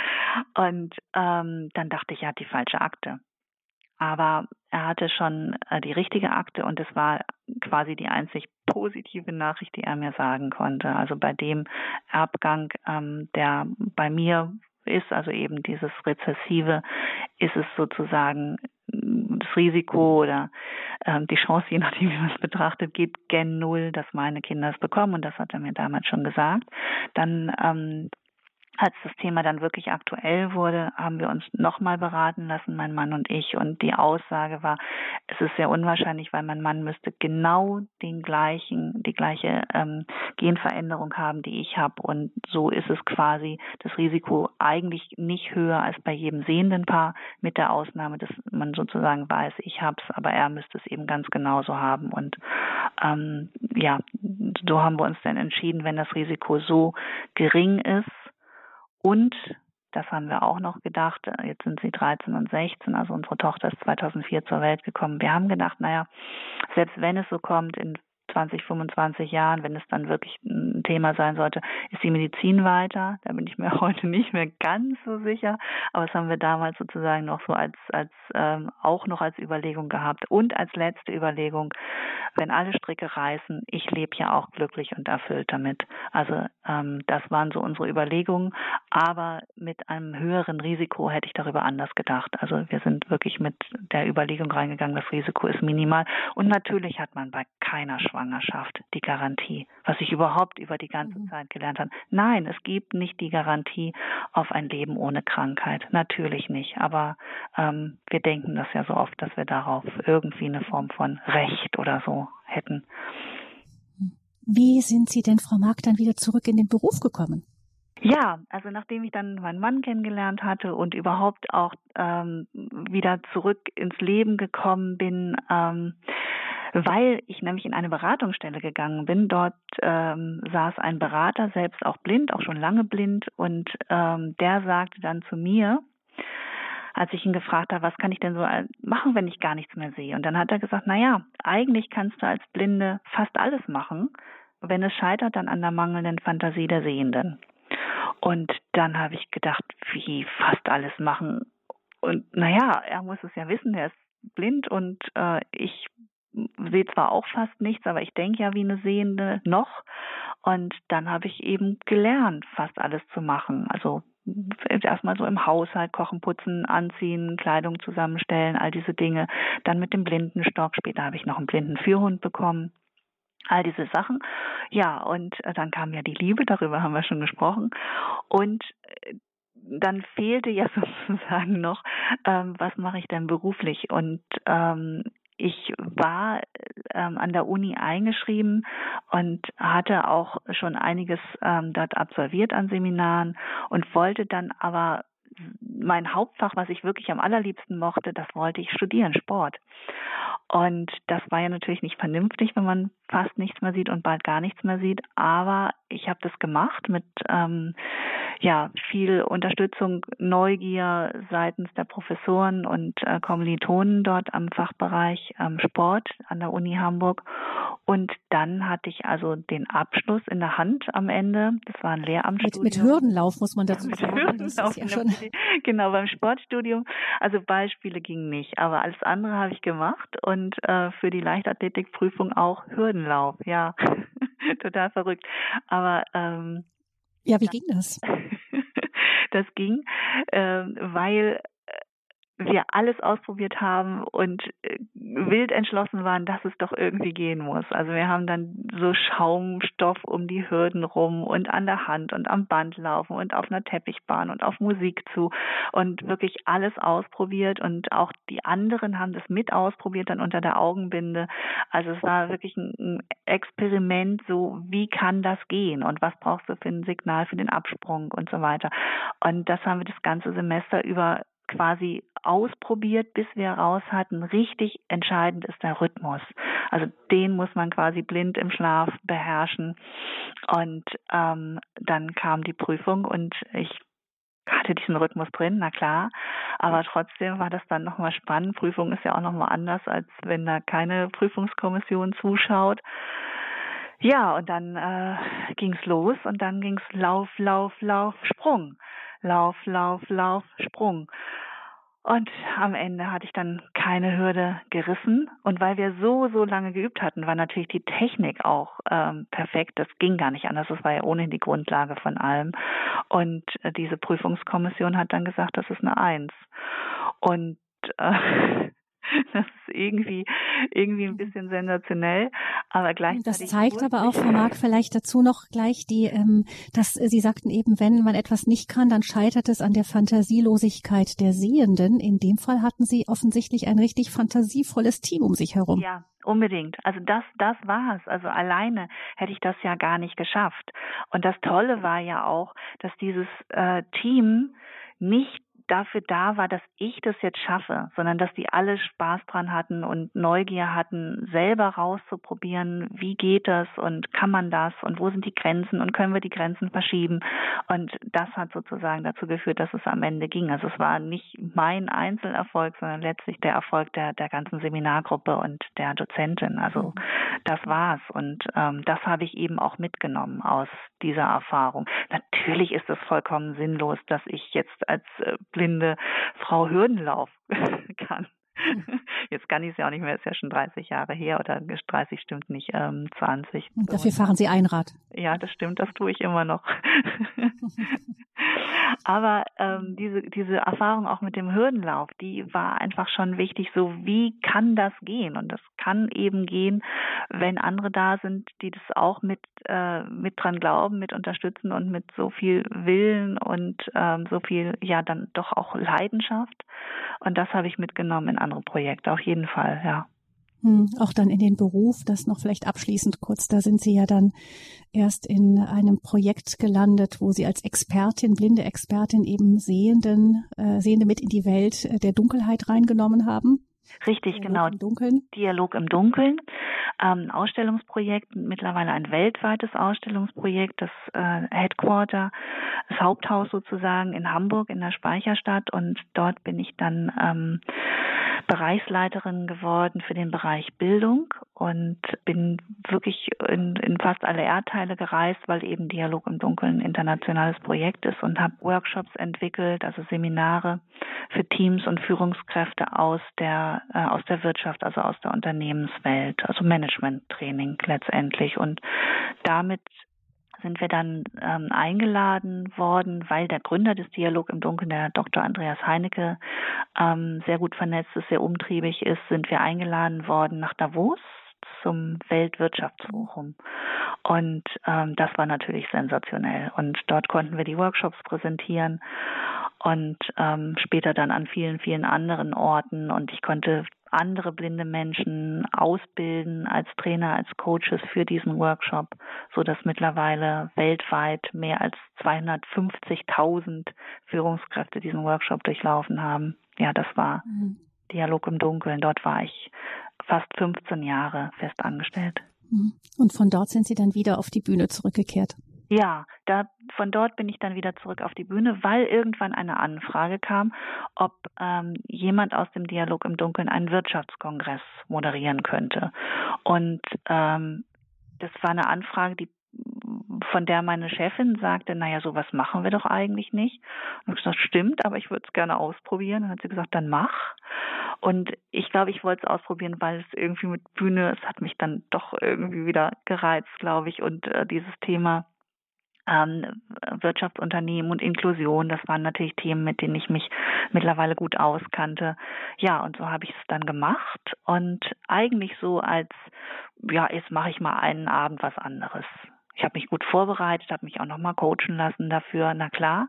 Und ähm, dann dachte ich, er hat die falsche Akte. Aber er hatte schon äh, die richtige Akte und es war quasi die einzig positive Nachricht, die er mir sagen konnte. Also bei dem Erbgang, ähm, der bei mir ist, also eben dieses Rezessive, ist es sozusagen das Risiko oder ähm, die Chance, je nachdem wie man es betrachtet, geht gen Null, dass meine Kinder es bekommen. Und das hat er mir damals schon gesagt. Dann ähm, als das Thema dann wirklich aktuell wurde, haben wir uns nochmal beraten lassen, mein Mann und ich. Und die Aussage war, es ist sehr unwahrscheinlich, weil mein Mann müsste genau den gleichen, die gleiche ähm, Genveränderung haben, die ich habe. Und so ist es quasi das Risiko eigentlich nicht höher als bei jedem sehenden Paar, mit der Ausnahme, dass man sozusagen weiß, ich habe es, aber er müsste es eben ganz genauso haben. Und ähm, ja, so haben wir uns dann entschieden, wenn das Risiko so gering ist, und das haben wir auch noch gedacht. Jetzt sind sie 13 und 16, also unsere Tochter ist 2004 zur Welt gekommen. Wir haben gedacht, naja, selbst wenn es so kommt, in 20, 25 Jahren, wenn es dann wirklich ein Thema sein sollte, ist die Medizin weiter. Da bin ich mir <laughs> heute nicht mehr ganz so sicher, aber das haben wir damals sozusagen noch so als als ähm, auch noch als Überlegung gehabt und als letzte Überlegung, wenn alle Stricke reißen, ich lebe ja auch glücklich und erfüllt damit. Also ähm, das waren so unsere Überlegungen, aber mit einem höheren Risiko hätte ich darüber anders gedacht. Also wir sind wirklich mit der Überlegung reingegangen, das Risiko ist minimal und natürlich hat man bei keiner Schwangerschaft die Garantie, was ich überhaupt über die ganze mhm. Zeit gelernt habe. Nein, es gibt nicht die Garantie auf ein Leben ohne Krankheit. Natürlich nicht. Aber ähm, wir denken das ja so oft, dass wir darauf irgendwie eine Form von Recht oder so hätten. Wie sind Sie denn, Frau Mark, dann wieder zurück in den Beruf gekommen? Ja, also nachdem ich dann meinen Mann kennengelernt hatte und überhaupt auch ähm, wieder zurück ins Leben gekommen bin, ähm, weil ich nämlich in eine Beratungsstelle gegangen bin. Dort ähm, saß ein Berater, selbst auch blind, auch schon lange blind, und ähm, der sagte dann zu mir, als ich ihn gefragt habe, was kann ich denn so machen, wenn ich gar nichts mehr sehe? Und dann hat er gesagt, na ja, eigentlich kannst du als Blinde fast alles machen. Wenn es scheitert, dann an der mangelnden Fantasie der Sehenden. Und dann habe ich gedacht, wie fast alles machen. Und naja, er muss es ja wissen, er ist blind und äh, ich sehe zwar auch fast nichts, aber ich denke ja wie eine Sehende noch. Und dann habe ich eben gelernt, fast alles zu machen. Also erstmal so im Haushalt kochen, putzen, anziehen, Kleidung zusammenstellen, all diese Dinge. Dann mit dem Blindenstock. Später habe ich noch einen blinden Führhund bekommen. All diese Sachen. Ja, und äh, dann kam ja die Liebe, darüber haben wir schon gesprochen. Und äh, dann fehlte ja <laughs> sozusagen noch, ähm, was mache ich denn beruflich? Und ähm, ich war ähm, an der Uni eingeschrieben und hatte auch schon einiges ähm, dort absolviert an Seminaren und wollte dann aber mein Hauptfach, was ich wirklich am allerliebsten mochte, das wollte ich studieren, Sport. Und das war ja natürlich nicht vernünftig, wenn man fast nichts mehr sieht und bald gar nichts mehr sieht. Aber ich habe das gemacht mit ähm, ja viel Unterstützung, Neugier seitens der Professoren und äh, Kommilitonen dort am Fachbereich ähm, Sport an der Uni Hamburg. Und dann hatte ich also den Abschluss in der Hand am Ende. Das war ein Lehramtsstudium. Mit, mit Hürdenlauf muss man dazu sagen. Hürdenlauf ja schon <laughs> genau beim Sportstudium. Also Beispiele gingen nicht, aber alles andere habe ich gemacht und äh, für die Leichtathletikprüfung auch Hürdenlauf. Ja, <laughs> total verrückt. Aber ähm, ja, wie ging das? <laughs> das ging, äh, weil wir alles ausprobiert haben und äh, wild entschlossen waren, dass es doch irgendwie gehen muss. Also wir haben dann so Schaumstoff um die Hürden rum und an der Hand und am Band laufen und auf einer Teppichbahn und auf Musik zu und wirklich alles ausprobiert und auch die anderen haben das mit ausprobiert dann unter der Augenbinde. Also es war wirklich ein Experiment, so wie kann das gehen und was brauchst du für ein Signal für den Absprung und so weiter. Und das haben wir das ganze Semester über quasi ausprobiert, bis wir raus hatten. Richtig entscheidend ist der Rhythmus. Also den muss man quasi blind im Schlaf beherrschen. Und ähm, dann kam die Prüfung und ich hatte diesen Rhythmus drin, na klar. Aber trotzdem war das dann nochmal spannend. Prüfung ist ja auch nochmal anders, als wenn da keine Prüfungskommission zuschaut. Ja, und dann äh, ging's los und dann ging's Lauf, Lauf, Lauf, Sprung. Lauf, Lauf, Lauf, Sprung. Und am Ende hatte ich dann keine Hürde gerissen. Und weil wir so, so lange geübt hatten, war natürlich die Technik auch ähm, perfekt. Das ging gar nicht anders. Das war ja ohnehin die Grundlage von allem. Und äh, diese Prüfungskommission hat dann gesagt, das ist eine Eins. Und äh, <laughs> <laughs> Das ist irgendwie, irgendwie ein bisschen sensationell, aber gleichzeitig. Das zeigt aber auch, Frau Mark, vielleicht dazu noch gleich die, ähm, dass Sie sagten eben, wenn man etwas nicht kann, dann scheitert es an der Fantasielosigkeit der Sehenden. In dem Fall hatten Sie offensichtlich ein richtig fantasievolles Team um sich herum. Ja, Unbedingt. Also das, das war es. Also alleine hätte ich das ja gar nicht geschafft. Und das Tolle war ja auch, dass dieses äh, Team nicht dafür da war, dass ich das jetzt schaffe, sondern dass die alle Spaß dran hatten und Neugier hatten, selber rauszuprobieren, wie geht das und kann man das und wo sind die Grenzen und können wir die Grenzen verschieben. Und das hat sozusagen dazu geführt, dass es am Ende ging. Also es war nicht mein Einzelerfolg, sondern letztlich der Erfolg der, der ganzen Seminargruppe und der Dozentin. Also mhm. das war's. Und ähm, das habe ich eben auch mitgenommen aus dieser Erfahrung. Natürlich ist es vollkommen sinnlos, dass ich jetzt als äh, blinde Frau Hürdenlauf <laughs> kann. Jetzt kann ich es ja auch nicht mehr, ist ja schon 30 Jahre her oder 30 stimmt nicht, ähm, 20. Und dafür fahren Sie Einrad. Ja, das stimmt, das tue ich immer noch. <laughs> Aber ähm, diese, diese Erfahrung auch mit dem Hürdenlauf, die war einfach schon wichtig, so wie kann das gehen? Und das kann eben gehen, wenn andere da sind, die das auch mit, äh, mit dran glauben, mit unterstützen und mit so viel Willen und ähm, so viel, ja, dann doch auch Leidenschaft. Und das habe ich mitgenommen in andere Projekte, auf jeden Fall, ja. Auch dann in den Beruf, das noch vielleicht abschließend kurz, da sind Sie ja dann erst in einem Projekt gelandet, wo Sie als Expertin, blinde Expertin eben Sehenden, äh, Sehende mit in die Welt äh, der Dunkelheit reingenommen haben. Richtig, Dialog genau. Im Dunkeln. Dialog im Dunkeln. Ähm, Ausstellungsprojekt, mittlerweile ein weltweites Ausstellungsprojekt, das äh, Headquarter, das Haupthaus sozusagen in Hamburg in der Speicherstadt und dort bin ich dann ähm, Bereichsleiterin geworden für den Bereich Bildung und bin wirklich in, in fast alle Erdteile gereist, weil eben Dialog im Dunkeln ein internationales Projekt ist und habe Workshops entwickelt, also Seminare für Teams und Führungskräfte aus der äh, aus der Wirtschaft, also aus der Unternehmenswelt, also Management-Training letztendlich. Und damit sind wir dann ähm, eingeladen worden, weil der Gründer des Dialog im Dunkeln, der Dr. Andreas Heinecke, ähm, sehr gut vernetzt ist, sehr umtriebig ist, sind wir eingeladen worden nach Davos zum Weltwirtschaftsforum. Und ähm, das war natürlich sensationell. Und dort konnten wir die Workshops präsentieren und ähm, später dann an vielen, vielen anderen Orten. Und ich konnte andere blinde Menschen ausbilden als Trainer, als Coaches für diesen Workshop, so dass mittlerweile weltweit mehr als 250.000 Führungskräfte diesen Workshop durchlaufen haben. Ja, das war mhm. Dialog im Dunkeln. Dort war ich fast 15 Jahre fest angestellt. Mhm. Und von dort sind Sie dann wieder auf die Bühne zurückgekehrt. Ja, da, von dort bin ich dann wieder zurück auf die Bühne, weil irgendwann eine Anfrage kam, ob ähm, jemand aus dem Dialog im Dunkeln einen Wirtschaftskongress moderieren könnte. Und ähm, das war eine Anfrage, die von der meine Chefin sagte, naja, sowas machen wir doch eigentlich nicht. Und ich gesagt, stimmt, aber ich würde es gerne ausprobieren. Dann hat sie gesagt, dann mach. Und ich glaube, ich wollte es ausprobieren, weil es irgendwie mit Bühne, es hat mich dann doch irgendwie wieder gereizt, glaube ich. Und äh, dieses Thema ähm, Wirtschaftsunternehmen und Inklusion. Das waren natürlich Themen, mit denen ich mich mittlerweile gut auskannte. Ja, und so habe ich es dann gemacht und eigentlich so als, ja, jetzt mache ich mal einen Abend was anderes. Ich habe mich gut vorbereitet, habe mich auch nochmal coachen lassen dafür, na klar.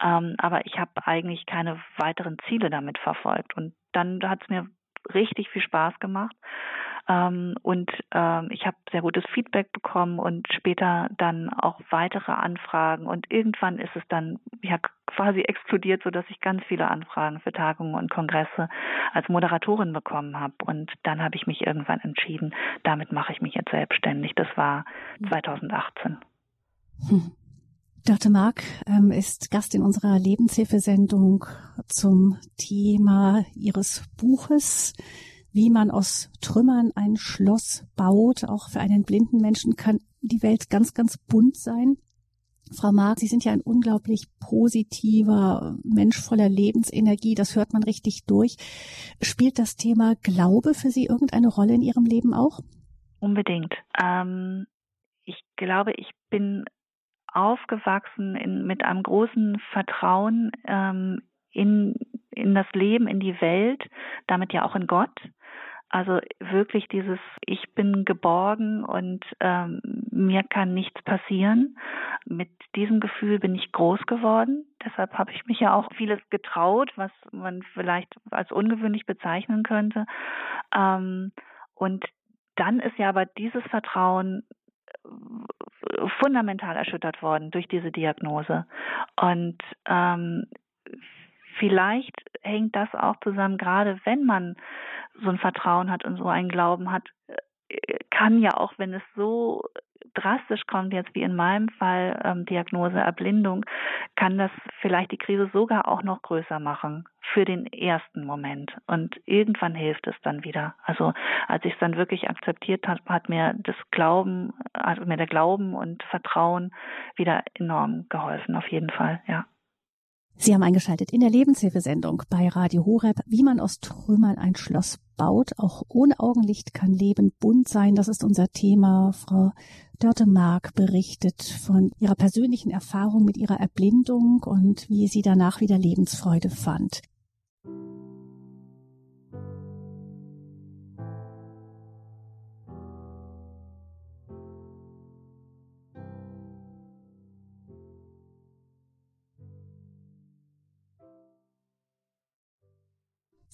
Ähm, aber ich habe eigentlich keine weiteren Ziele damit verfolgt. Und dann hat es mir richtig viel Spaß gemacht. Ähm, und ähm, ich habe sehr gutes Feedback bekommen und später dann auch weitere Anfragen. Und irgendwann ist es dann ja quasi explodiert, sodass ich ganz viele Anfragen für Tagungen und Kongresse als Moderatorin bekommen habe. Und dann habe ich mich irgendwann entschieden, damit mache ich mich jetzt selbstständig. Das war 2018. Hm. Dr. Mark ähm, ist Gast in unserer Lebenshilfesendung zum Thema Ihres Buches wie man aus Trümmern ein Schloss baut. Auch für einen blinden Menschen kann die Welt ganz, ganz bunt sein. Frau Mark, Sie sind ja ein unglaublich positiver Mensch voller Lebensenergie. Das hört man richtig durch. Spielt das Thema Glaube für Sie irgendeine Rolle in Ihrem Leben auch? Unbedingt. Ähm, ich glaube, ich bin aufgewachsen in, mit einem großen Vertrauen ähm, in, in das Leben, in die Welt, damit ja auch in Gott. Also wirklich dieses, ich bin geborgen und ähm, mir kann nichts passieren. Mit diesem Gefühl bin ich groß geworden. Deshalb habe ich mich ja auch vieles getraut, was man vielleicht als ungewöhnlich bezeichnen könnte. Ähm, und dann ist ja aber dieses Vertrauen äh, fundamental erschüttert worden durch diese Diagnose. Und ähm, vielleicht hängt das auch zusammen, gerade wenn man so ein Vertrauen hat und so einen Glauben hat, äh, kann ja auch, wenn es so drastisch kommt, jetzt wie in meinem Fall ähm, Diagnose Erblindung, kann das vielleicht die Krise sogar auch noch größer machen für den ersten Moment. Und irgendwann hilft es dann wieder. Also als ich es dann wirklich akzeptiert habe, hat mir das Glauben, hat mir der Glauben und Vertrauen wieder enorm geholfen, auf jeden Fall, ja. Sie haben eingeschaltet in der Lebenshilfesendung bei Radio Horeb, wie man aus Trümmern ein Schloss baut. Auch ohne Augenlicht kann Leben bunt sein. Das ist unser Thema. Frau Dörte Mark berichtet von ihrer persönlichen Erfahrung mit ihrer Erblindung und wie sie danach wieder Lebensfreude fand.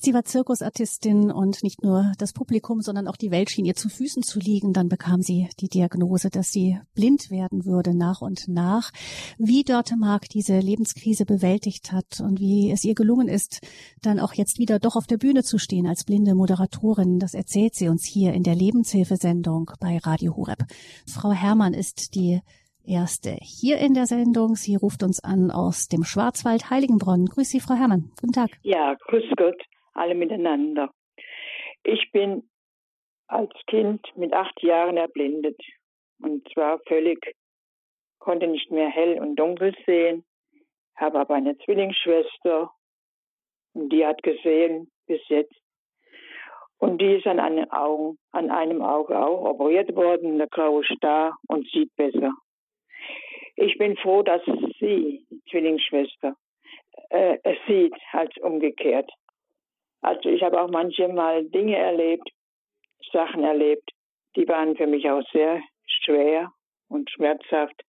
Sie war Zirkusartistin und nicht nur das Publikum, sondern auch die Welt schien ihr zu Füßen zu liegen. Dann bekam sie die Diagnose, dass sie blind werden würde nach und nach. Wie Dörte Mark diese Lebenskrise bewältigt hat und wie es ihr gelungen ist, dann auch jetzt wieder doch auf der Bühne zu stehen als blinde Moderatorin, das erzählt sie uns hier in der Lebenshilfesendung bei Radio Hureb. Frau Herrmann ist die erste hier in der Sendung. Sie ruft uns an aus dem Schwarzwald Heiligenbronn. Grüß Sie, Frau Herrmann. Guten Tag. Ja, grüß Gott alle miteinander. Ich bin als Kind mit acht Jahren erblindet und zwar völlig, konnte nicht mehr hell und dunkel sehen, habe aber eine Zwillingsschwester und die hat gesehen bis jetzt. Und die ist an einem, Augen, an einem Auge auch operiert worden, der graue Star und sieht besser. Ich bin froh, dass sie, die Zwillingsschwester, äh, es sieht als umgekehrt. Also ich habe auch manchmal Dinge erlebt, Sachen erlebt, die waren für mich auch sehr schwer und schmerzhaft.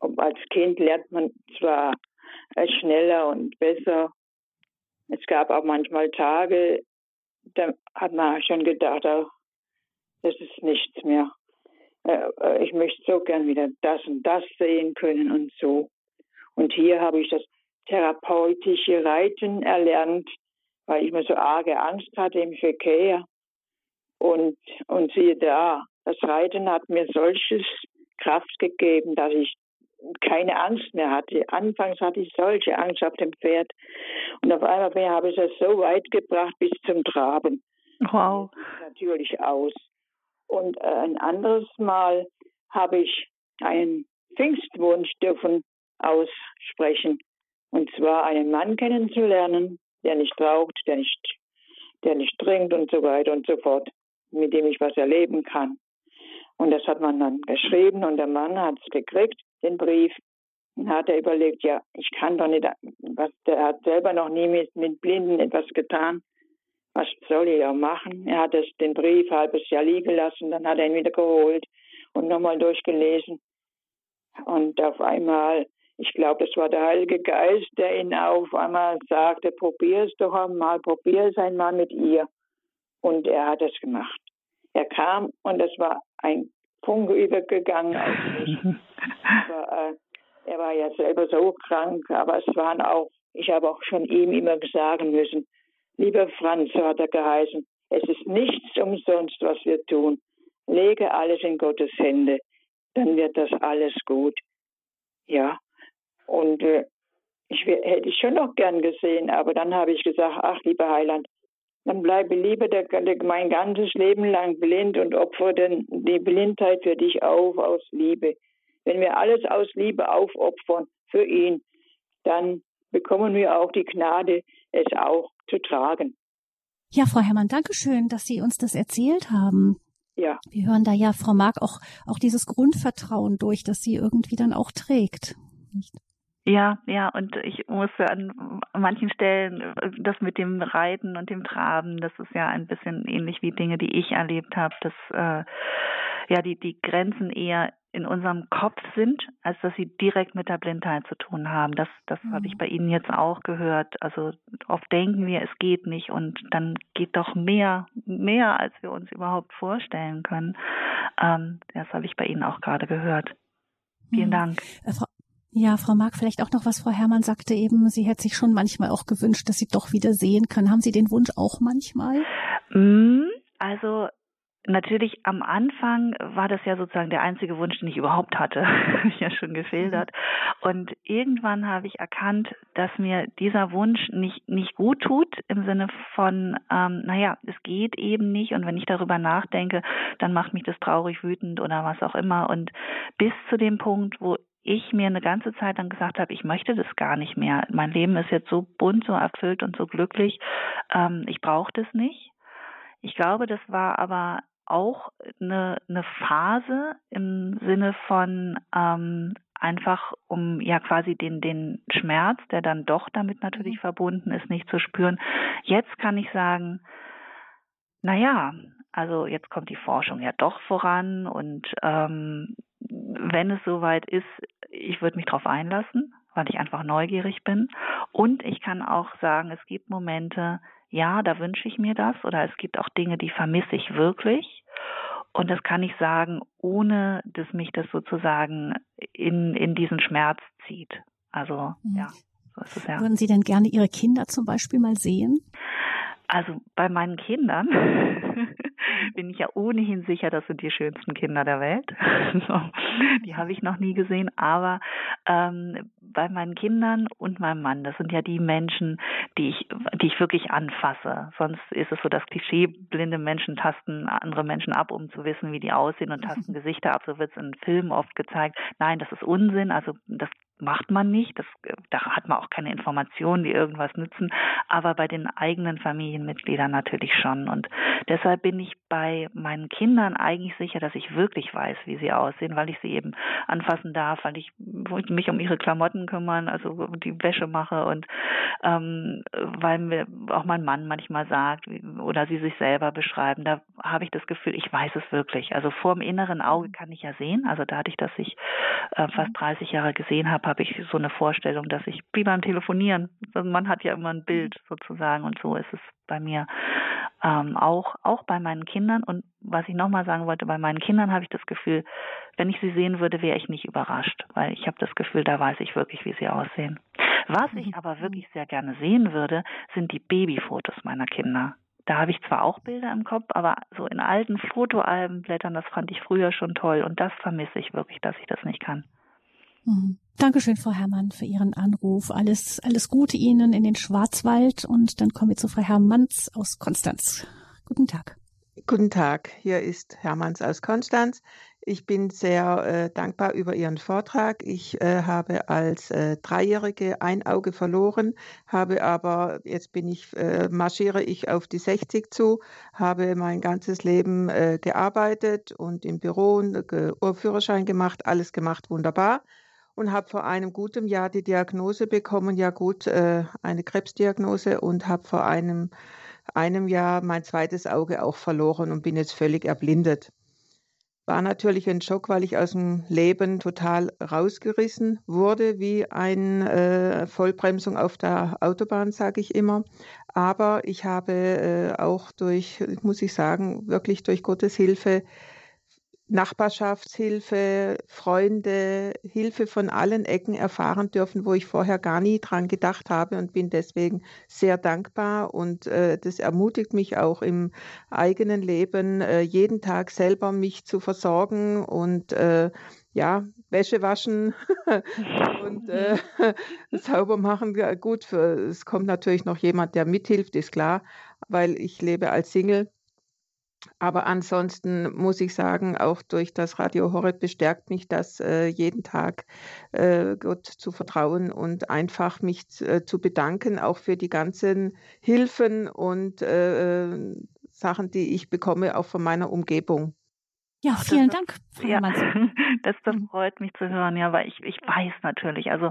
Und als Kind lernt man zwar schneller und besser. Es gab auch manchmal Tage, da hat man schon gedacht, das ist nichts mehr. Äh, äh, ich möchte so gern wieder das und das sehen können und so. Und hier habe ich das therapeutische Reiten erlernt, weil ich mir so arge Angst hatte im Verkehr. Und, und siehe da, das Reiten hat mir solches Kraft gegeben, dass ich keine Angst mehr hatte. Anfangs hatte ich solche Angst auf dem Pferd. Und auf einmal habe ich es so weit gebracht bis zum Traben. Wow. Natürlich aus. Und äh, ein anderes Mal habe ich einen Pfingstwunsch dürfen aussprechen. Und zwar einen Mann kennenzulernen, der nicht raucht, der nicht, der nicht trinkt und so weiter und so fort, mit dem ich was erleben kann. Und das hat man dann geschrieben und der Mann hat es gekriegt, den Brief. Und hat er überlegt, ja, ich kann doch nicht, was, der hat selber noch nie mit, mit Blinden etwas getan. Was soll ich auch machen? Er hat es, den Brief halbes Jahr liegen lassen, dann hat er ihn wieder geholt und nochmal durchgelesen. Und auf einmal ich glaube, es war der Heilige Geist, der ihn auf einmal sagte, probier es doch einmal, probier es einmal mit ihr. Und er hat es gemacht. Er kam und es war ein Funke übergegangen auf mich. <laughs> war, äh, er war ja selber so krank, aber es waren auch, ich habe auch schon ihm immer sagen müssen, lieber Franz, so hat er geheißen, es ist nichts umsonst, was wir tun. Lege alles in Gottes Hände, dann wird das alles gut. Ja, und äh, ich hätte ich schon noch gern gesehen, aber dann habe ich gesagt, ach lieber Heiland, dann bleibe lieber der, der, mein ganzes Leben lang blind und opfere denn die Blindheit für dich auf aus Liebe. Wenn wir alles aus Liebe aufopfern für ihn, dann bekommen wir auch die Gnade, es auch zu tragen. Ja, Frau Herrmann, danke schön, dass Sie uns das erzählt haben. Ja. Wir hören da ja, Frau Mark, auch, auch dieses Grundvertrauen durch, das sie irgendwie dann auch trägt. Nicht? Ja, ja, und ich muss an manchen Stellen äh, das mit dem Reiten und dem Traben, das ist ja ein bisschen ähnlich wie Dinge, die ich erlebt habe, dass äh, ja die die Grenzen eher in unserem Kopf sind, als dass sie direkt mit der Blindheit zu tun haben. Das das mhm. habe ich bei Ihnen jetzt auch gehört. Also oft denken wir, es geht nicht und dann geht doch mehr mehr, als wir uns überhaupt vorstellen können. Ähm, das habe ich bei Ihnen auch gerade gehört. Vielen mhm. Dank. Äh, Frau Ja, Frau Mark, vielleicht auch noch was Frau Herrmann sagte eben, sie hätte sich schon manchmal auch gewünscht, dass sie doch wieder sehen kann. Haben Sie den Wunsch auch manchmal? Mm, also Natürlich am Anfang war das ja sozusagen der einzige Wunsch, den ich überhaupt hatte, <laughs> habe ich ja schon geschildert. Mhm. Und irgendwann habe ich erkannt, dass mir dieser Wunsch nicht nicht gut tut im Sinne von, ähm, naja, es geht eben nicht. Und wenn ich darüber nachdenke, dann macht mich das traurig, wütend oder was auch immer. Und bis zu dem Punkt, wo ich mir eine ganze Zeit lang gesagt habe, ich möchte das gar nicht mehr. Mein Leben ist jetzt so bunt, so erfüllt und so glücklich. Ähm, ich brauche das nicht. Ich glaube, das war aber auch eine, eine Phase im Sinne von ähm, einfach um ja quasi den den Schmerz, der dann doch damit natürlich mhm. verbunden ist, nicht zu spüren. Jetzt kann ich sagen, na ja, also jetzt kommt die Forschung ja doch voran und ähm, wenn es soweit ist, ich würde mich darauf einlassen, weil ich einfach neugierig bin. Und ich kann auch sagen, es gibt Momente, ja, da wünsche ich mir das oder es gibt auch Dinge, die vermisse ich wirklich. Und das kann ich sagen, ohne dass mich das sozusagen in, in diesen Schmerz zieht. Also, mhm. ja, so ist es ja. Würden Sie denn gerne Ihre Kinder zum Beispiel mal sehen? Also bei meinen Kindern <laughs> bin ich ja ohnehin sicher, das sind die schönsten Kinder der Welt. <laughs> die habe ich noch nie gesehen, aber ähm, bei meinen Kindern und meinem Mann, das sind ja die Menschen, die ich, die ich wirklich anfasse. Sonst ist es so, dass Klischee, blinde Menschen tasten andere Menschen ab, um zu wissen, wie die aussehen und tasten <laughs> Gesichter ab. So wird es in Filmen oft gezeigt. Nein, das ist Unsinn. Also das macht man nicht. Das, da hat man auch keine Informationen, die irgendwas nützen. Aber bei den eigenen Familienmitgliedern natürlich schon. Und deshalb bin ich bei meinen Kindern eigentlich sicher, dass ich wirklich weiß, wie sie aussehen, weil ich sie eben anfassen darf, weil ich mich um ihre Klamotten kümmern, also die Wäsche mache und ähm, weil mir auch mein Mann manchmal sagt oder sie sich selber beschreiben, da habe ich das Gefühl, ich weiß es wirklich. Also vor dem inneren Auge kann ich ja sehen. Also dadurch, dass ich äh, fast 30 Jahre gesehen habe, habe ich so eine Vorstellung, dass ich wie beim Telefonieren, also man hat ja immer ein Bild sozusagen und so ist es bei mir ähm, auch auch bei meinen Kindern und was ich nochmal sagen wollte, bei meinen Kindern habe ich das Gefühl, wenn ich sie sehen würde, wäre ich nicht überrascht, weil ich habe das Gefühl, da weiß ich wirklich, wie sie aussehen. Was ich aber <laughs> wirklich sehr gerne sehen würde, sind die Babyfotos meiner Kinder. Da habe ich zwar auch Bilder im Kopf, aber so in alten Fotoalben blättern, das fand ich früher schon toll und das vermisse ich wirklich, dass ich das nicht kann. Mhm. Dankeschön, Frau Herrmann, für Ihren Anruf. Alles, alles Gute Ihnen in den Schwarzwald und dann kommen wir zu Frau Hermanns aus Konstanz. Guten Tag. Guten Tag, hier ist Hermanns aus Konstanz. Ich bin sehr äh, dankbar über Ihren Vortrag. Ich äh, habe als äh, Dreijährige ein Auge verloren, habe aber, jetzt bin ich, äh, marschiere ich auf die 60 zu, habe mein ganzes Leben äh, gearbeitet und im Büro äh, Führerschein gemacht, alles gemacht, wunderbar und habe vor einem guten Jahr die Diagnose bekommen, ja gut, äh, eine Krebsdiagnose und habe vor einem, einem Jahr mein zweites Auge auch verloren und bin jetzt völlig erblindet. War natürlich ein Schock, weil ich aus dem Leben total rausgerissen wurde, wie eine äh, Vollbremsung auf der Autobahn, sage ich immer. Aber ich habe äh, auch durch, muss ich sagen, wirklich durch Gottes Hilfe Nachbarschaftshilfe, Freunde, Hilfe von allen Ecken erfahren dürfen, wo ich vorher gar nie dran gedacht habe und bin deswegen sehr dankbar und äh, das ermutigt mich auch im eigenen Leben, äh, jeden Tag selber mich zu versorgen und äh, ja, Wäsche waschen <laughs> und äh, <laughs> sauber machen. Gut, für, es kommt natürlich noch jemand, der mithilft, ist klar, weil ich lebe als Single aber ansonsten muss ich sagen, auch durch das Radio Horeb bestärkt mich das äh, jeden Tag, äh, Gott zu vertrauen und einfach mich äh, zu bedanken, auch für die ganzen Hilfen und äh, Sachen, die ich bekomme, auch von meiner Umgebung. Ja, vielen Dank. Frau ja, <laughs> das, das freut mich zu hören, ja, weil ich, ich weiß natürlich, also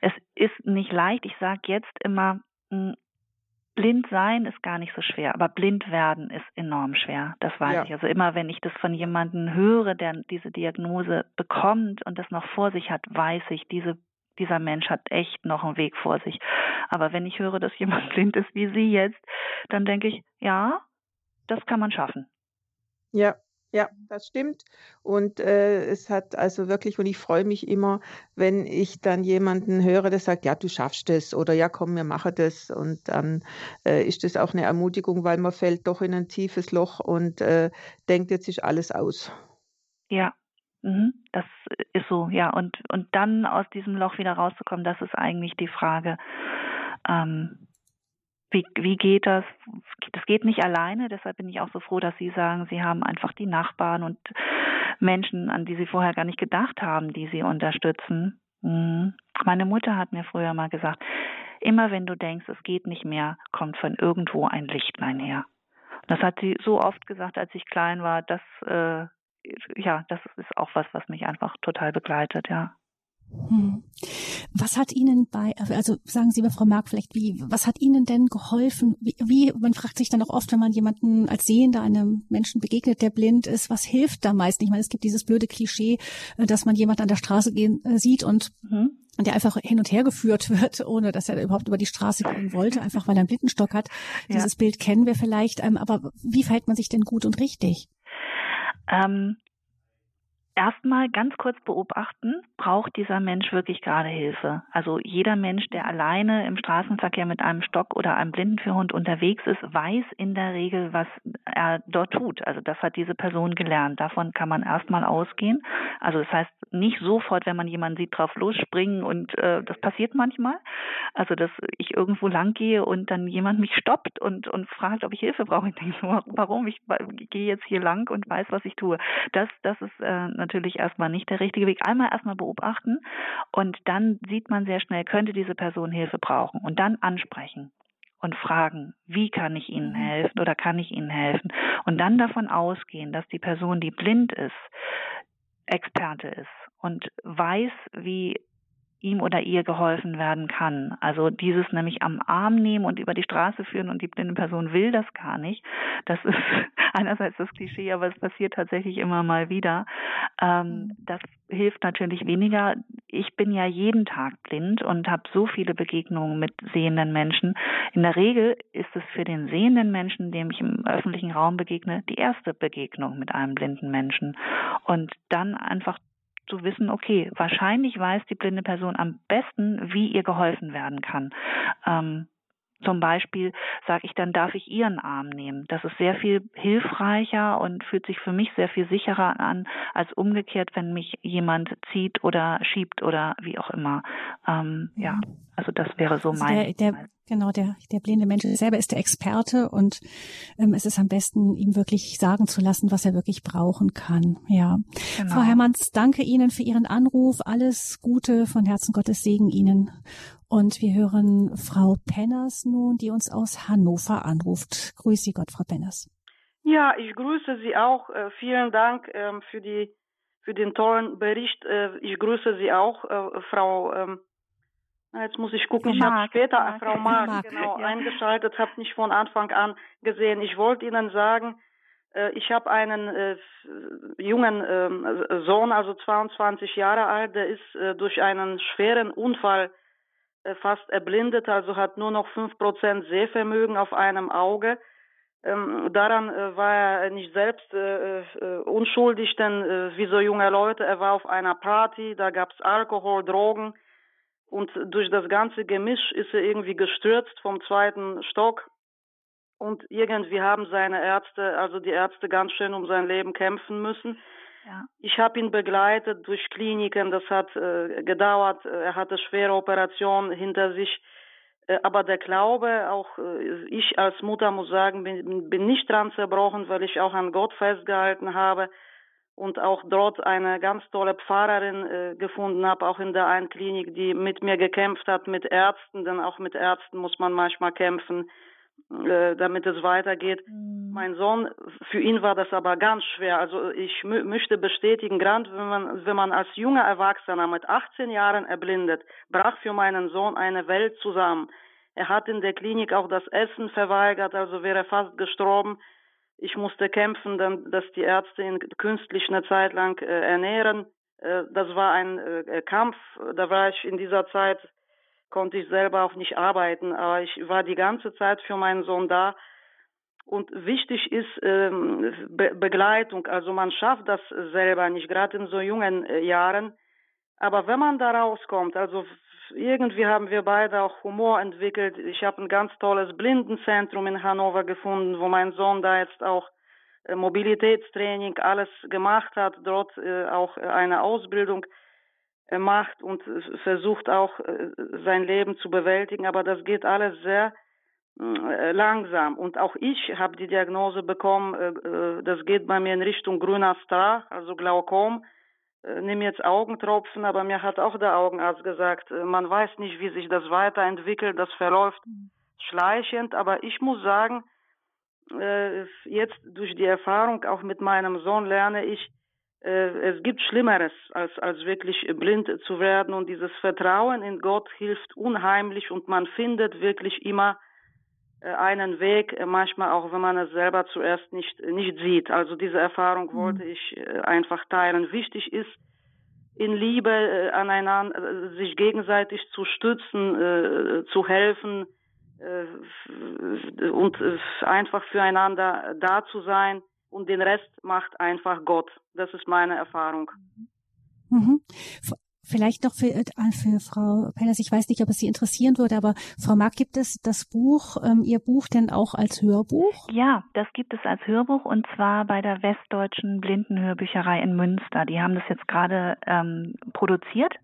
es ist nicht leicht. Ich sage jetzt immer, hm, blind sein ist gar nicht so schwer, aber blind werden ist enorm schwer. Das weiß ja. ich. Also immer, wenn ich das von jemandem höre, der diese Diagnose bekommt und das noch vor sich hat, weiß ich, diese, dieser Mensch hat echt noch einen Weg vor sich. Aber wenn ich höre, dass <laughs> jemand blind ist wie Sie jetzt, dann denke ich, ja, das kann man schaffen. Ja, Ja, das stimmt. Und äh, es hat also wirklich, und ich freue mich immer, wenn ich dann jemanden höre, der sagt, ja, du schaffst es oder ja, komm, wir machen das. Und dann äh, ist das auch eine Ermutigung, weil man fällt doch in ein tiefes Loch und äh, denkt, jetzt ist alles aus. Ja, mhm. das ist so, ja. Und, und dann aus diesem Loch wieder rauszukommen, das ist eigentlich die Frage. Ähm, wie, wie geht das? Das geht nicht alleine, deshalb bin ich auch so froh, dass Sie sagen, Sie haben einfach die Nachbarn und Menschen, an die Sie vorher gar nicht gedacht haben, die Sie unterstützen. Mhm. Meine Mutter hat mir früher mal gesagt, immer wenn du denkst, es geht nicht mehr, kommt von irgendwo ein Lichtlein her. Das hat sie so oft gesagt, als ich klein war, dass äh, ja, das ist auch was, was mich einfach total begleitet, ja. Hm. Was hat Ihnen bei, also sagen Sie mir, Frau Mark, vielleicht, wie, was hat Ihnen denn geholfen? Wie, wie, man fragt sich dann auch oft, wenn man jemanden als Sehender einem Menschen begegnet, der blind ist, was hilft da meist? Ich meine, es gibt dieses blöde Klischee, äh, dass man jemand an der Straße gehen äh, sieht und mhm. der einfach hin und her geführt wird, ohne dass er überhaupt über die Straße gehen wollte, einfach weil er einen Blindenstock hat. Ja. Dieses Bild kennen wir vielleicht, ähm, aber wie verhält man sich denn gut und richtig? Ähm, erstmal ganz kurz beobachten, braucht dieser Mensch wirklich gerade Hilfe? Also jeder Mensch, der alleine im Straßenverkehr mit einem Stock oder einem Blindenführhund unterwegs ist, weiß in der Regel, was er dort tut. Also das hat diese Person gelernt. Davon kann man erstmal ausgehen. Also das heißt, nicht sofort, wenn man jemanden sieht, drauf losspringen und äh, das passiert manchmal. Also dass ich irgendwo lang gehe und dann jemand mich stoppt und, und fragt, ob ich Hilfe brauche. Ich denke so, warum? Ich, gehe jetzt hier lang und weiß, was ich tue. Das, das ist äh, natürlich erstmal nicht der richtige Weg. Einmal erstmal beobachten und dann sieht man sehr schnell, könnte diese Person Hilfe brauchen und dann ansprechen und fragen, wie kann ich Ihnen mhm. helfen oder kann ich Ihnen helfen? Und dann davon ausgehen, dass die Person, die blind ist, Experte ist und weiß, wie ihm oder ihr geholfen werden kann. Also dieses nämlich am Arm nehmen und über die Straße führen und die blinde Person will das gar nicht. Das ist <laughs> einerseits das Klischee, aber es passiert tatsächlich immer mal wieder. Ähm, mhm. das hilft natürlich weniger. Ich bin ja jeden Tag blind und habe so viele Begegnungen mit sehenden Menschen. In der Regel ist es für den sehenden Menschen, dem ich im öffentlichen Raum begegne, die erste Begegnung mit einem blinden Menschen. Und dann einfach zu wissen, okay, wahrscheinlich weiß die blinde Person am besten, wie ihr geholfen werden kann. Ähm, zum Beispiel sage ich, dann darf ich ihren Arm nehmen. Das ist sehr viel hilfreicher und fühlt sich für mich sehr viel sicherer an, als umgekehrt, wenn mich jemand zieht oder schiebt oder wie auch immer. Ähm, ja, also das wäre so also mein. Der, der, genau, der, der blinde Mensch selber ist der Experte und ähm, es ist am besten, ihm wirklich sagen zu lassen, was er wirklich brauchen kann. Ja. Genau. Frau Hermanns, danke Ihnen für Ihren Anruf. Alles Gute von Herzen Gottes Segen Ihnen. Und wir hören Frau Penners nun, die uns aus Hannover anruft. Grüße Gott, Frau Penners. Ja, ich grüße Sie auch. Äh, vielen Dank ähm, für die für den tollen Bericht. Äh, ich grüße Sie auch, äh, Frau ähm, Jetzt muss ich gucken, ich habe später Mark. Frau Mark, Mark genau ja. eingeschaltet, habe nicht von Anfang an gesehen. Ich wollte Ihnen sagen, ich habe einen äh, jungen äh, Sohn, also 22 Jahre alt, der ist äh, durch einen schweren Unfall äh, fast erblindet, also hat nur noch 5% Sehvermögen auf einem Auge. Ähm, daran äh, war er nicht selbst unschuldig, denn wie so junge Leute, er war auf einer Party, da gab's Alkohol, Drogen und durch das ganze Gemisch ist er irgendwie gestürzt vom zweiten Stock. Und irgendwie haben seine Ärzte, also die Ärzte ganz schön um sein Leben kämpfen müssen. Ja. Ich habe ihn begleitet durch Kliniken, das hat äh, gedauert, er hatte schwere Operationen hinter sich. Äh, aber der Glaube, auch äh, ich als Mutter muss sagen, bin, bin nicht dran zerbrochen, weil ich auch an Gott festgehalten habe und auch dort eine ganz tolle Pfarrerin äh, gefunden habe, auch in der einen Klinik, die mit mir gekämpft hat, mit Ärzten, denn auch mit Ärzten muss man manchmal kämpfen, äh, damit es weitergeht. Mhm. Mein Sohn, für ihn war das aber ganz schwer. Also ich möchte bestätigen, gerade wenn man, wenn man als junger Erwachsener mit 18 Jahren erblindet, brach für meinen Sohn eine Welt zusammen. Er hat in der Klinik auch das Essen verweigert, also wäre fast gestorben. Ich musste kämpfen, dann, dass die Ärzte ihn künstlich eine Zeit lang äh, ernähren. Äh, das war ein äh, Kampf. Da war ich in dieser Zeit, konnte ich selber auch nicht arbeiten, aber ich war die ganze Zeit für meinen Sohn da. Und wichtig ist ähm, Be Begleitung. Also man schafft das selber nicht, gerade in so jungen äh, Jahren. Aber wenn man da rauskommt, also irgendwie haben wir beide auch Humor entwickelt. Ich habe ein ganz tolles Blindenzentrum in Hannover gefunden, wo mein Sohn da jetzt auch äh, Mobilitätstraining alles gemacht hat, dort äh, auch eine Ausbildung äh, macht und versucht auch äh, sein Leben zu bewältigen. Aber das geht alles sehr äh, langsam. Und auch ich habe die Diagnose bekommen, das geht bei mir in Richtung grüner Star, also Glaukom. Nimm jetzt Augentropfen, aber mir hat auch der Augenarzt gesagt, man weiß nicht, wie sich das weiterentwickelt, das verläuft mhm. schleichend, aber ich muss sagen, jetzt durch die Erfahrung auch mit meinem Sohn lerne ich, es gibt Schlimmeres, als, als wirklich blind zu werden. Und dieses Vertrauen in Gott hilft unheimlich und man findet wirklich immer äh, einen Weg, äh, manchmal auch wenn man es selber zuerst nicht, nicht sieht. Also diese Erfahrung mhm. wollte ich äh, einfach teilen. Wichtig ist, in Liebe aneinander, sich gegenseitig zu stützen, zu helfen und einfach füreinander da zu sein und den Rest macht einfach Gott. Das ist meine Erfahrung. Mhm. Vielleicht noch für, äh, für Frau Penners, ich weiß nicht, ob es Sie interessieren würde, aber Frau Mark, gibt es das Buch, ähm, Ihr Buch denn auch als Hörbuch? Ja, das gibt es als Hörbuch und zwar bei der Westdeutschen Blindenhörbücherei in Münster. Die haben das jetzt gerade ähm, produziert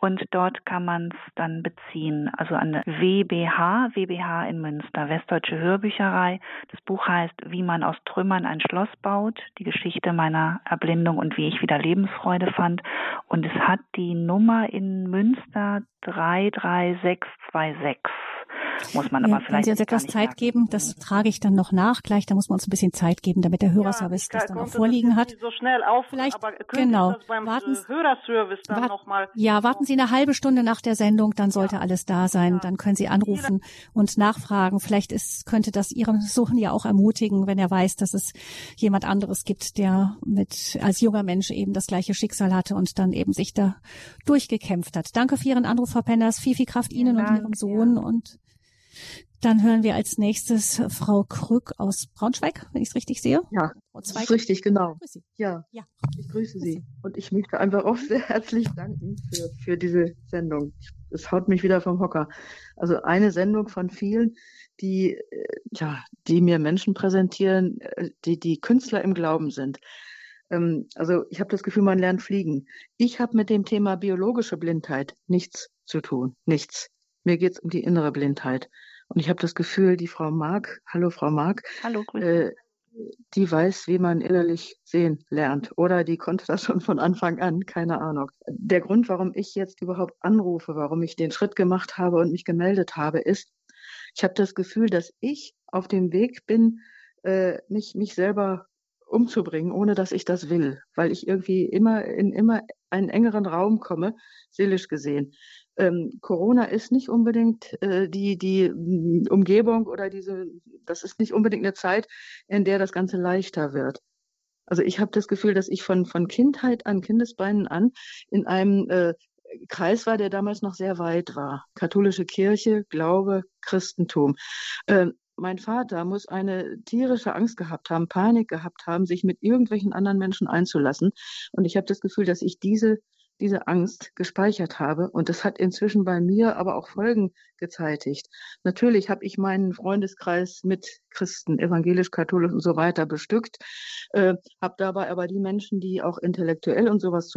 und dort kann man es dann beziehen. Also an WBH, WBH in Münster, Westdeutsche Hörbücherei. Das Buch heißt Wie man aus Trümmern ein Schloss baut, die Geschichte meiner Erblindung und wie ich wieder Lebensfreude fand. Und es hat die Nummer in Münster 33626 muss man aber vielleicht. Wenn Sie uns etwas Zeit sagen. geben, das trage ich dann noch nach gleich. Da muss man uns ein bisschen Zeit geben, damit der Hörerservice ja, das dann auch vorliegen hat. So schnell auf, vielleicht, genau. warten, äh, Hörerservice dann wart, noch mal Ja, warten Sie eine halbe Stunde nach der Sendung, dann sollte ja. alles da sein. Ja. Dann können Sie anrufen und nachfragen. Vielleicht ist, könnte das Ihren Suchen ja auch ermutigen, wenn er weiß, dass es jemand anderes gibt, der mit, als junger Mensch eben das gleiche Schicksal hatte und dann eben sich da durchgekämpft hat. Danke für Ihren Anruf, Frau Penners. Viel, viel Kraft Ihnen Dank, und Ihrem Sohn und dann hören wir als nächstes Frau Krück aus Braunschweig, wenn ich es richtig sehe. Ja, das ist richtig, genau. Ja, ja, ich grüße Sie. Und ich möchte einfach auch sehr herzlich danken für, für diese Sendung. Es haut mich wieder vom Hocker. Also eine Sendung von vielen, die, äh, ja, die mir Menschen präsentieren, äh, die, die Künstler im Glauben sind. Ähm, also ich habe das Gefühl, man lernt fliegen. Ich habe mit dem Thema biologische Blindheit nichts zu tun. Nichts. Mir geht es um die innere Blindheit. Und ich habe das Gefühl, die Frau Mark, hallo Frau Mark, hallo, äh, die weiß, wie man innerlich sehen lernt. Oder die konnte das schon von Anfang an, keine Ahnung. Der Grund, warum ich jetzt überhaupt anrufe, warum ich den Schritt gemacht habe und mich gemeldet habe, ist, ich habe das Gefühl, dass ich auf dem Weg bin, äh, mich, mich selber umzubringen, ohne dass ich das will, weil ich irgendwie immer in immer einen engeren Raum komme, seelisch gesehen ähm, Corona ist nicht unbedingt äh, die, die mm, Umgebung oder diese, das ist nicht unbedingt eine Zeit, in der das Ganze leichter wird. Also ich habe das Gefühl, dass ich von, von Kindheit an, Kindesbeinen an, in einem äh, Kreis war, der damals noch sehr weit war. Katholische Kirche, Glaube, Christentum. Ähm, mein Vater muss eine tierische Angst gehabt haben, Panik gehabt haben, sich mit irgendwelchen anderen Menschen einzulassen. Und ich habe das Gefühl, dass ich diese diese Angst gespeichert habe. Und das hat inzwischen bei mir aber auch Folgen gezeitigt. Natürlich habe ich meinen Freundeskreis mit Christen, evangelisch, katholisch und so weiter bestückt, äh, habe dabei aber die Menschen, die auch intellektuell und sowas zu